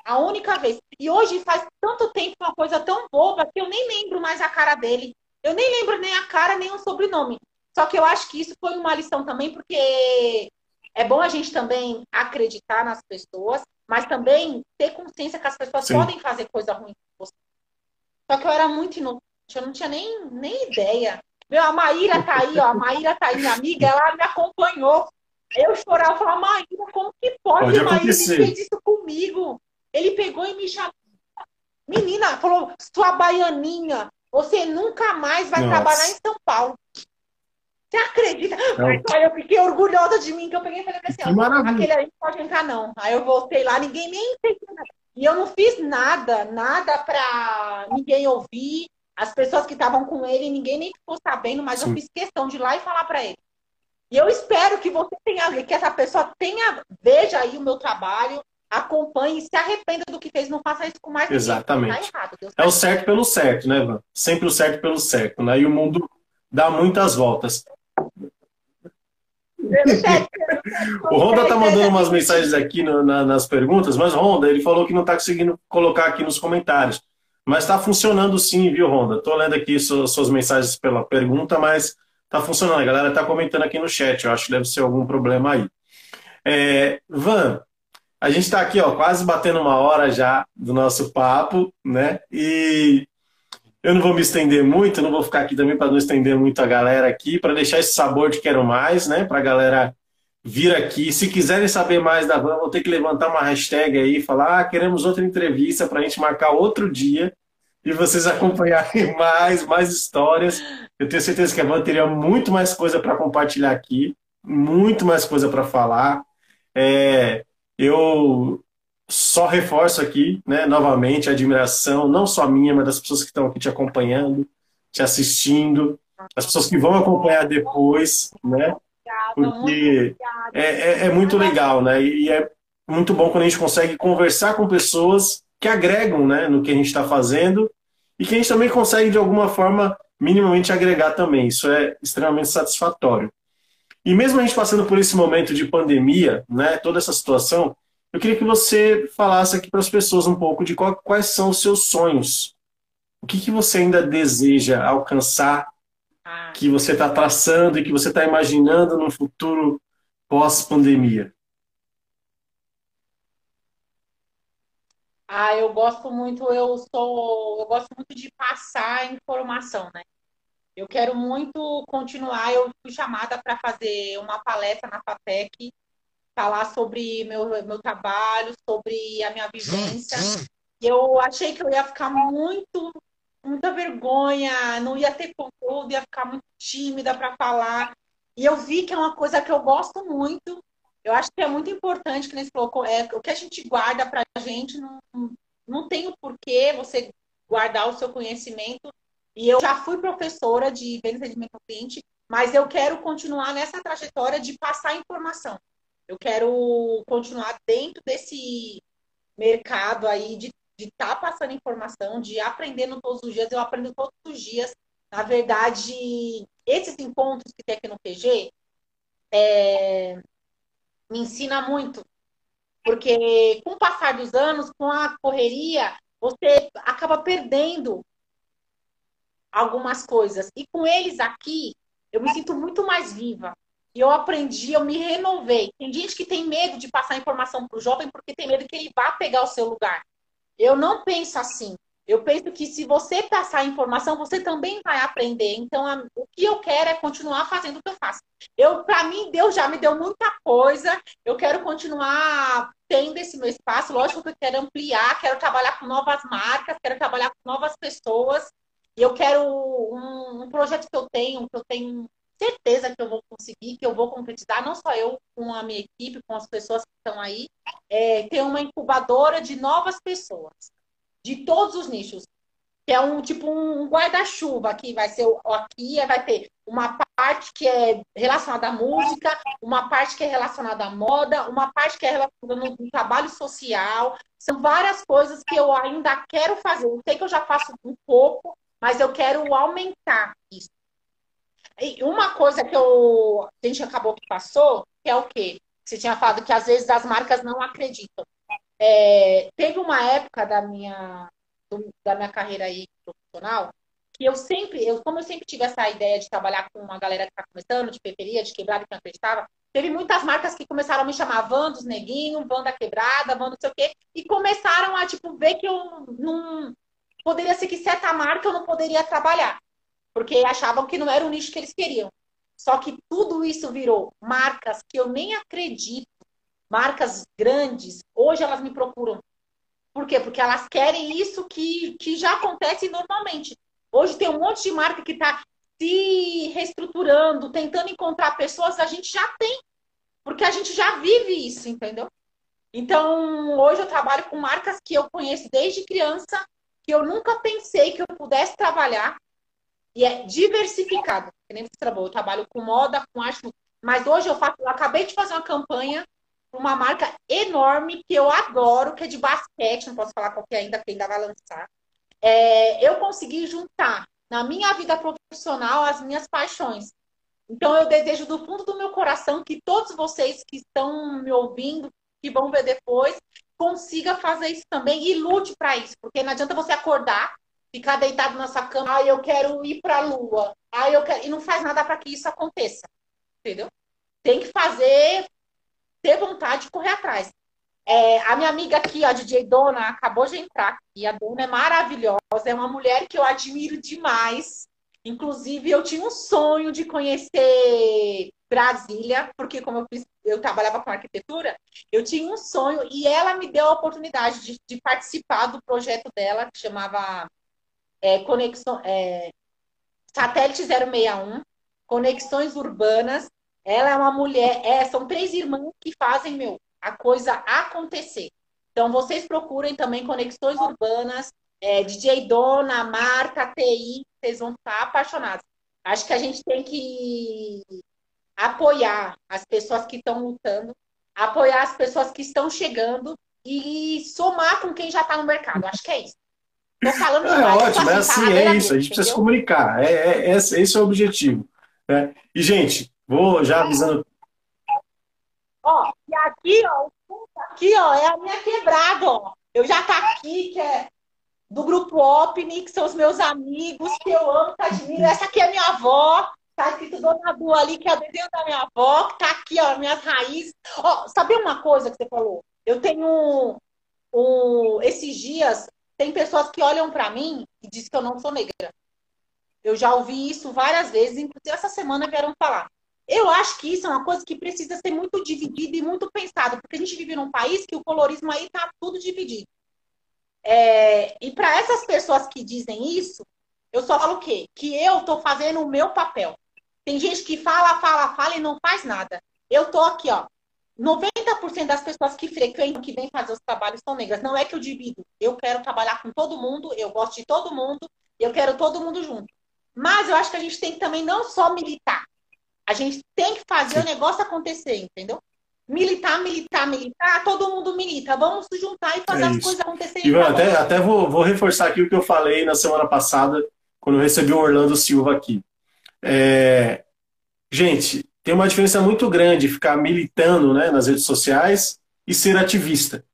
a única vez. E hoje faz tanto tempo uma coisa tão boba que eu nem lembro mais a cara dele. Eu nem lembro nem a cara, nem o sobrenome. Só que eu acho que isso foi uma lição também, porque é bom a gente também acreditar nas pessoas, mas também ter consciência que as pessoas Sim. podem fazer coisa ruim com você. Só que eu era muito inocente, eu não tinha nem, nem ideia. Meu, a Maíra tá aí, ó. A Maíra tá aí, minha amiga, ela me acompanhou. Eu chorava, eu falava, Maíra, como que pode, pode Maíra? Ele fez isso comigo. Ele pegou e me chamou. Menina, falou, sua baianinha, você nunca mais vai Nossa. trabalhar em São Paulo. Você acredita? Mas, olha, eu fiquei orgulhosa de mim, que eu peguei e falei assim, ó, aquele aí não pode entrar, não. Aí eu voltei lá, ninguém nem entendeu nada. E eu não fiz nada, nada pra ninguém ouvir. As pessoas que estavam com ele, ninguém nem ficou sabendo, mas Sim. eu fiz questão de ir lá e falar para ele. E eu espero que você tenha, que essa pessoa tenha, veja aí o meu trabalho, acompanhe e se arrependa do que fez, não faça isso com mais Exatamente. Tá errado, é o certo pelo certo, né, Van? Sempre o certo pelo certo, né? E o mundo dá muitas voltas. o Honda tá mandando umas mensagens aqui no, na, nas perguntas, mas Honda, ele falou que não tá conseguindo colocar aqui nos comentários. Mas está funcionando sim, viu, Honda? Tô lendo aqui suas, mensagens pela pergunta, mas tá funcionando. A galera tá comentando aqui no chat. Eu acho que deve ser algum problema aí. É, Van, a gente está aqui, ó, quase batendo uma hora já do nosso papo, né? E eu não vou me estender muito, não vou ficar aqui também para não estender muito a galera aqui, para deixar esse sabor de quero mais, né? Para a galera vir aqui. Se quiserem saber mais da Van, vou ter que levantar uma hashtag aí e falar: ah, queremos outra entrevista para a gente marcar outro dia e vocês acompanharem mais, mais histórias. Eu tenho certeza que a Van teria muito mais coisa para compartilhar aqui, muito mais coisa para falar. É, eu só reforço aqui, né, novamente, a admiração, não só minha, mas das pessoas que estão aqui te acompanhando, te assistindo, as pessoas que vão acompanhar depois, né? Porque é, é, é muito legal, né? E é muito bom quando a gente consegue conversar com pessoas que agregam né, no que a gente está fazendo e que a gente também consegue, de alguma forma, minimamente agregar também. Isso é extremamente satisfatório. E mesmo a gente passando por esse momento de pandemia, né, toda essa situação, eu queria que você falasse aqui para as pessoas um pouco de qual, quais são os seus sonhos. O que, que você ainda deseja alcançar, ah. que você está traçando e que você está imaginando no futuro pós-pandemia? Ah, eu gosto muito, eu sou, eu gosto muito de passar informação, né? Eu quero muito continuar. Eu fui chamada para fazer uma palestra na FATEC, falar sobre meu, meu trabalho, sobre a minha vivência. E eu achei que eu ia ficar muito, muita vergonha, não ia ter conteúdo, ia ficar muito tímida para falar. E eu vi que é uma coisa que eu gosto muito. Eu acho que é muito importante, que nesse falou, é, o que a gente guarda para a gente não, não tem o porquê você guardar o seu conhecimento e eu já fui professora de vendas e rendimento ao cliente, mas eu quero continuar nessa trajetória de passar informação. Eu quero continuar dentro desse mercado aí de estar tá passando informação, de aprendendo todos os dias. Eu aprendo todos os dias. Na verdade, esses encontros que tem aqui no PG é, me ensina muito. Porque com o passar dos anos, com a correria, você acaba perdendo algumas coisas. E com eles aqui, eu me sinto muito mais viva. E eu aprendi, eu me renovei. Tem gente que tem medo de passar informação para o jovem porque tem medo que ele vá pegar o seu lugar. Eu não penso assim. Eu penso que se você passar informação, você também vai aprender. Então, a, o que eu quero é continuar fazendo o que eu faço. Eu, para mim, Deus já me deu muita coisa. Eu quero continuar tendo esse meu espaço. Lógico que eu quero ampliar, quero trabalhar com novas marcas, quero trabalhar com novas pessoas. E eu quero um, um, projeto que eu tenho, que eu tenho certeza que eu vou conseguir, que eu vou concretizar, não só eu, com a minha equipe, com as pessoas que estão aí, é, ter uma incubadora de novas pessoas, de todos os nichos. Que é um tipo um guarda-chuva que vai ser aqui, vai ter uma parte que é relacionada à música, uma parte que é relacionada à moda, uma parte que é relacionada no trabalho social. São várias coisas que eu ainda quero fazer. Eu sei que eu já faço um pouco, mas eu quero aumentar isso. E uma coisa que eu, a gente acabou que passou, que é o quê? Você tinha falado que às vezes as marcas não acreditam. É, teve uma época da minha, do, da minha carreira aí profissional que eu sempre, eu, como eu sempre tive essa ideia de trabalhar com uma galera que está começando, de periferia, de quebrada, que não acreditava, teve muitas marcas que começaram a me chamar Van dos Neguinho, Van da Quebrada, Van não sei o quê, e começaram a, tipo, ver que eu não, poderia ser que certa marca eu não poderia trabalhar, porque achavam que não era o nicho que eles queriam. Só que tudo isso virou marcas que eu nem acredito, marcas grandes, hoje elas me procuram. Por quê? Porque elas querem isso que, que já acontece normalmente. Hoje tem um monte de marca que está se reestruturando, tentando encontrar pessoas, a gente já tem. Porque a gente já vive isso, entendeu? Então, hoje eu trabalho com marcas que eu conheço desde criança que eu nunca pensei que eu pudesse trabalhar e é diversificado. Que nem você trabalhou. Eu trabalho com moda, com arte. Mas hoje eu, faço, eu acabei de fazer uma campanha uma marca enorme que eu adoro, que é de basquete, não posso falar qual que é ainda, que ainda vai lançar. É, eu consegui juntar na minha vida profissional as minhas paixões. Então eu desejo do fundo do meu coração que todos vocês que estão me ouvindo, que vão ver depois, consiga fazer isso também e lute para isso, porque não adianta você acordar, ficar deitado na sua cama, ah, eu quero ir para a lua, ah, eu quero e não faz nada para que isso aconteça. Entendeu? Tem que fazer, ter vontade de correr atrás. É, a minha amiga aqui, a DJ Dona, acabou de entrar aqui. A Dona é maravilhosa, é uma mulher que eu admiro demais. Inclusive, eu tinha um sonho de conhecer Brasília, porque como eu, eu trabalhava com arquitetura, eu tinha um sonho e ela me deu a oportunidade de, de participar do projeto dela, que chamava é, Conexão, é, Satélite 061, Conexões Urbanas. Ela é uma mulher, é, são três irmãs que fazem, meu, a coisa acontecer. Então, vocês procurem também Conexões Urbanas, é, DJ Dona, Marca, TI, vocês vão ficar apaixonados. Acho que a gente tem que apoiar as pessoas que estão lutando, apoiar as pessoas que estão chegando e somar com quem já está no mercado. Acho que é isso. Tô falando é ótimo, é assim, é isso. A gente precisa se comunicar. É, é, é, esse é o objetivo. Né? E, gente, vou já avisando. Ó, e aqui, ó, aqui, ó, é a minha quebrada, ó. Eu já tá aqui, que é do grupo OPNI, que são os meus amigos, que eu amo, que admiro. Essa aqui é minha avó, Tá escrito Dona Du ali, que é o desenho da minha avó, que tá aqui, ó, minhas raízes. Ó, sabe uma coisa que você falou? Eu tenho um, esses dias, tem pessoas que olham para mim e dizem que eu não sou negra. Eu já ouvi isso várias vezes, inclusive essa semana vieram falar. Eu acho que isso é uma coisa que precisa ser muito dividida e muito pensado, porque a gente vive num país que o colorismo aí tá tudo dividido. É, e para essas pessoas que dizem isso, eu só falo o quê? Que eu tô fazendo o meu papel. Tem gente que fala, fala, fala e não faz nada. Eu tô aqui, ó. 90% das pessoas que frequentam, que vêm fazer os trabalhos são negras. Não é que eu divido. Eu quero trabalhar com todo mundo, eu gosto de todo mundo, eu quero todo mundo junto. Mas eu acho que a gente tem que também não só militar. A gente tem que fazer Sim. o negócio acontecer, entendeu? Militar, militar, militar, todo mundo milita. Vamos se juntar e fazer é as coisas acontecerem. Ivan, até, até vou, vou reforçar aqui o que eu falei na semana passada, quando eu recebi o Orlando Silva aqui. É... Gente, tem uma diferença muito grande ficar militando né, nas redes sociais e ser ativista.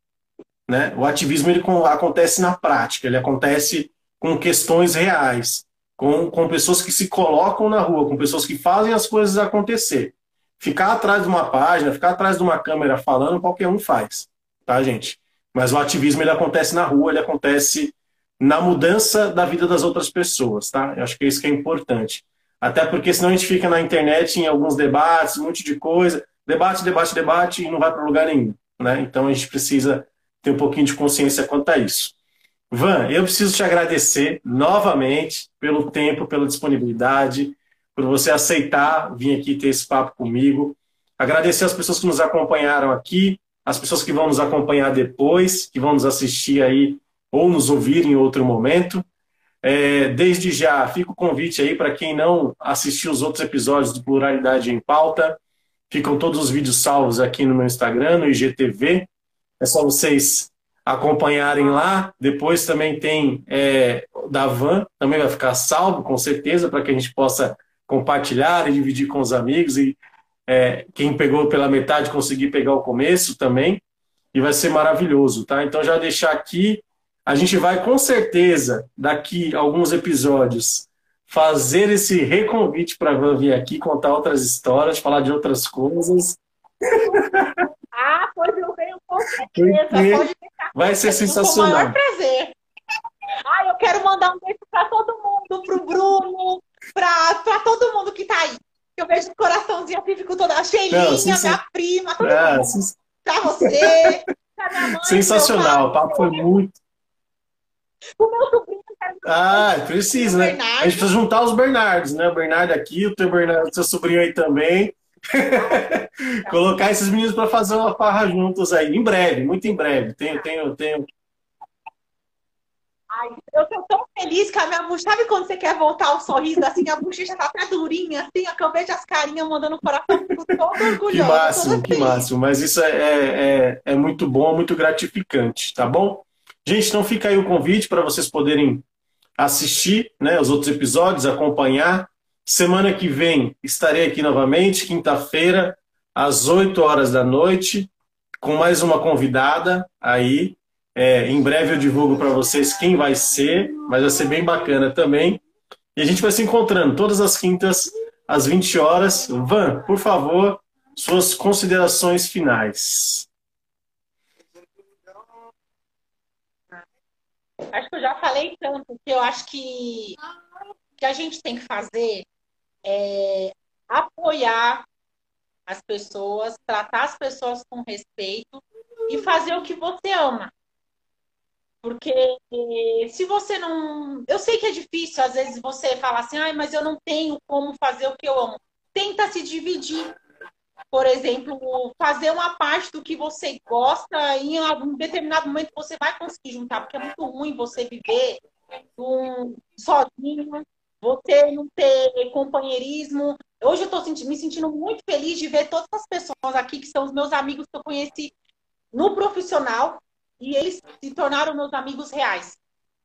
Né? O ativismo ele acontece na prática, ele acontece com questões reais, com, com pessoas que se colocam na rua, com pessoas que fazem as coisas acontecer. Ficar atrás de uma página, ficar atrás de uma câmera falando, qualquer um faz, tá, gente? Mas o ativismo ele acontece na rua, ele acontece na mudança da vida das outras pessoas, tá? Eu acho que é isso que é importante. Até porque senão a gente fica na internet em alguns debates, um monte de coisa, debate, debate, debate e não vai para lugar nenhum. Né? Então a gente precisa ter um pouquinho de consciência quanto a isso. Van, eu preciso te agradecer novamente pelo tempo, pela disponibilidade, por você aceitar vir aqui ter esse papo comigo. Agradecer as pessoas que nos acompanharam aqui, as pessoas que vão nos acompanhar depois, que vão nos assistir aí ou nos ouvir em outro momento. É, desde já, fica o convite aí para quem não assistiu os outros episódios do Pluralidade em Pauta. Ficam todos os vídeos salvos aqui no meu Instagram, no IGTV. É só vocês acompanharem lá. Depois também tem é, da Van, também vai ficar salvo, com certeza, para que a gente possa compartilhar e dividir com os amigos. E é, quem pegou pela metade conseguir pegar o começo também. E vai ser maravilhoso, tá? Então já deixar aqui a gente vai com certeza, daqui a alguns episódios, fazer esse reconvite para Van vir aqui contar outras histórias, falar de outras coisas. Ah, pois eu venho com certeza. Pode vai ser sensacional. Com o maior prazer. Ah, eu quero mandar um beijo para todo mundo, para o Bruno, para todo mundo que está aí. Eu vejo o coraçãozinho aqui, fico toda. A Sheilinha, minha prima, todo é, mundo. Para você, pra minha mãe. Sensacional, o papo foi muito. O meu sobrinho Ah, precisa, né? Bernardo. A gente precisa juntar os Bernardos, né? O Bernardo aqui, o teu Bernardo, seu sobrinho aí também. Colocar esses meninos para fazer uma farra juntos aí, em breve, muito em breve. Tenho, tenho, tenho. Ai, eu tô tão feliz que a minha bochecha. Sabe quando você quer voltar o sorriso assim? A bochecha tá até durinha, assim, eu vejo as carinhas mandando o coração, fico todo orgulhosa. Que máximo, que máximo. Mas isso é, é, é muito bom, muito gratificante, tá bom? Gente, então fica aí o convite para vocês poderem assistir né, os outros episódios, acompanhar. Semana que vem estarei aqui novamente, quinta-feira, às 8 horas da noite, com mais uma convidada aí é, em breve eu divulgo para vocês quem vai ser, mas vai ser bem bacana também. E a gente vai se encontrando todas as quintas, às 20 horas. Van, por favor, suas considerações finais. Acho que eu já falei tanto que eu acho que que a gente tem que fazer é apoiar as pessoas, tratar as pessoas com respeito e fazer o que você ama. Porque se você não. Eu sei que é difícil, às vezes, você falar assim, ah, mas eu não tenho como fazer o que eu amo. Tenta se dividir. Por exemplo, fazer uma parte do que você gosta e em algum determinado momento você vai conseguir juntar, porque é muito ruim você viver um, sozinho, você não ter companheirismo. Hoje eu estou me sentindo muito feliz de ver todas as pessoas aqui que são os meus amigos que eu conheci no profissional, e eles se tornaram meus amigos reais.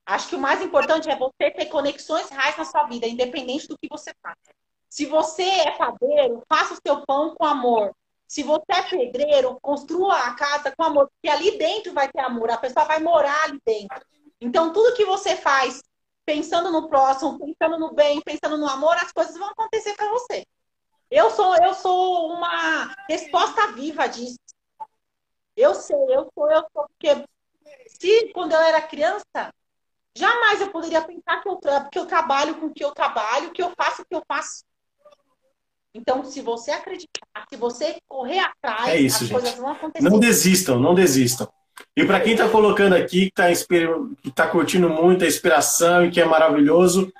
Acho que o mais importante é você ter conexões reais na sua vida, independente do que você faça. Se você é padeiro, faça o seu pão com amor. Se você é pedreiro, construa a casa com amor, porque ali dentro vai ter amor, a pessoa vai morar ali dentro. Então, tudo que você faz pensando no próximo, pensando no bem, pensando no amor, as coisas vão acontecer para você. Eu sou, eu sou uma resposta viva disso. Eu sei, eu sou, eu sou, porque se quando eu era criança, jamais eu poderia pensar que eu, que eu trabalho com o que eu trabalho, que eu faço o que eu faço. Então, se você acreditar, se você correr atrás, é isso, as gente. coisas vão acontecer. Não desistam, não desistam. E para quem está colocando aqui, que está tá curtindo muito a inspiração e que é maravilhoso,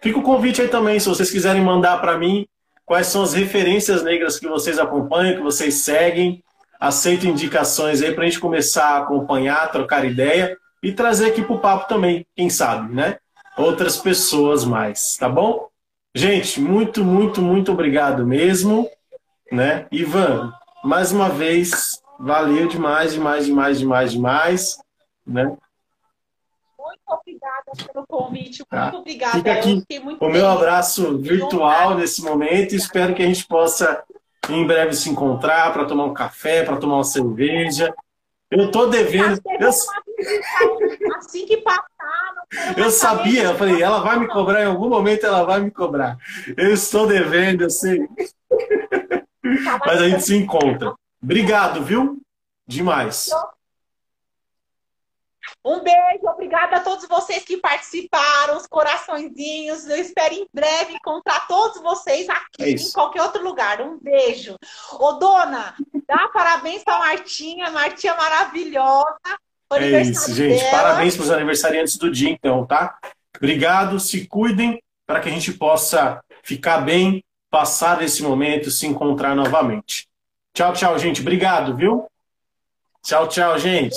fica o convite aí também, se vocês quiserem mandar para mim quais são as referências negras que vocês acompanham, que vocês seguem, aceito indicações aí para a gente começar a acompanhar, trocar ideia e trazer aqui para o papo também, quem sabe, né? Outras pessoas mais, tá bom? Gente, muito, muito, muito obrigado mesmo, né? Ivan, mais uma vez, valeu demais, demais, demais, demais, demais, né? Muito obrigada pelo convite, muito tá. obrigada. Fica aqui o meu abraço virtual nesse momento espero que a gente possa em breve se encontrar para tomar um café, para tomar uma cerveja. Eu tô devendo. Eu... Assim que passar. Eu sabia, eu falei, ela vai me cobrar em algum momento, ela vai me cobrar. Eu estou devendo, eu sei. Tá, Mas a gente se encontra. Obrigado, viu? Demais. Um beijo, obrigada a todos vocês que participaram, os coraçõezinhos. Eu espero em breve encontrar todos vocês aqui, é em qualquer outro lugar. Um beijo. Ô, dona, dá parabéns pra Martinha. Martinha maravilhosa. É isso, gente. Dela. Parabéns para os aniversariantes do dia, então, tá? Obrigado, se cuidem para que a gente possa ficar bem, passar esse momento, se encontrar novamente. Tchau, tchau, gente. Obrigado, viu? Tchau, tchau, gente.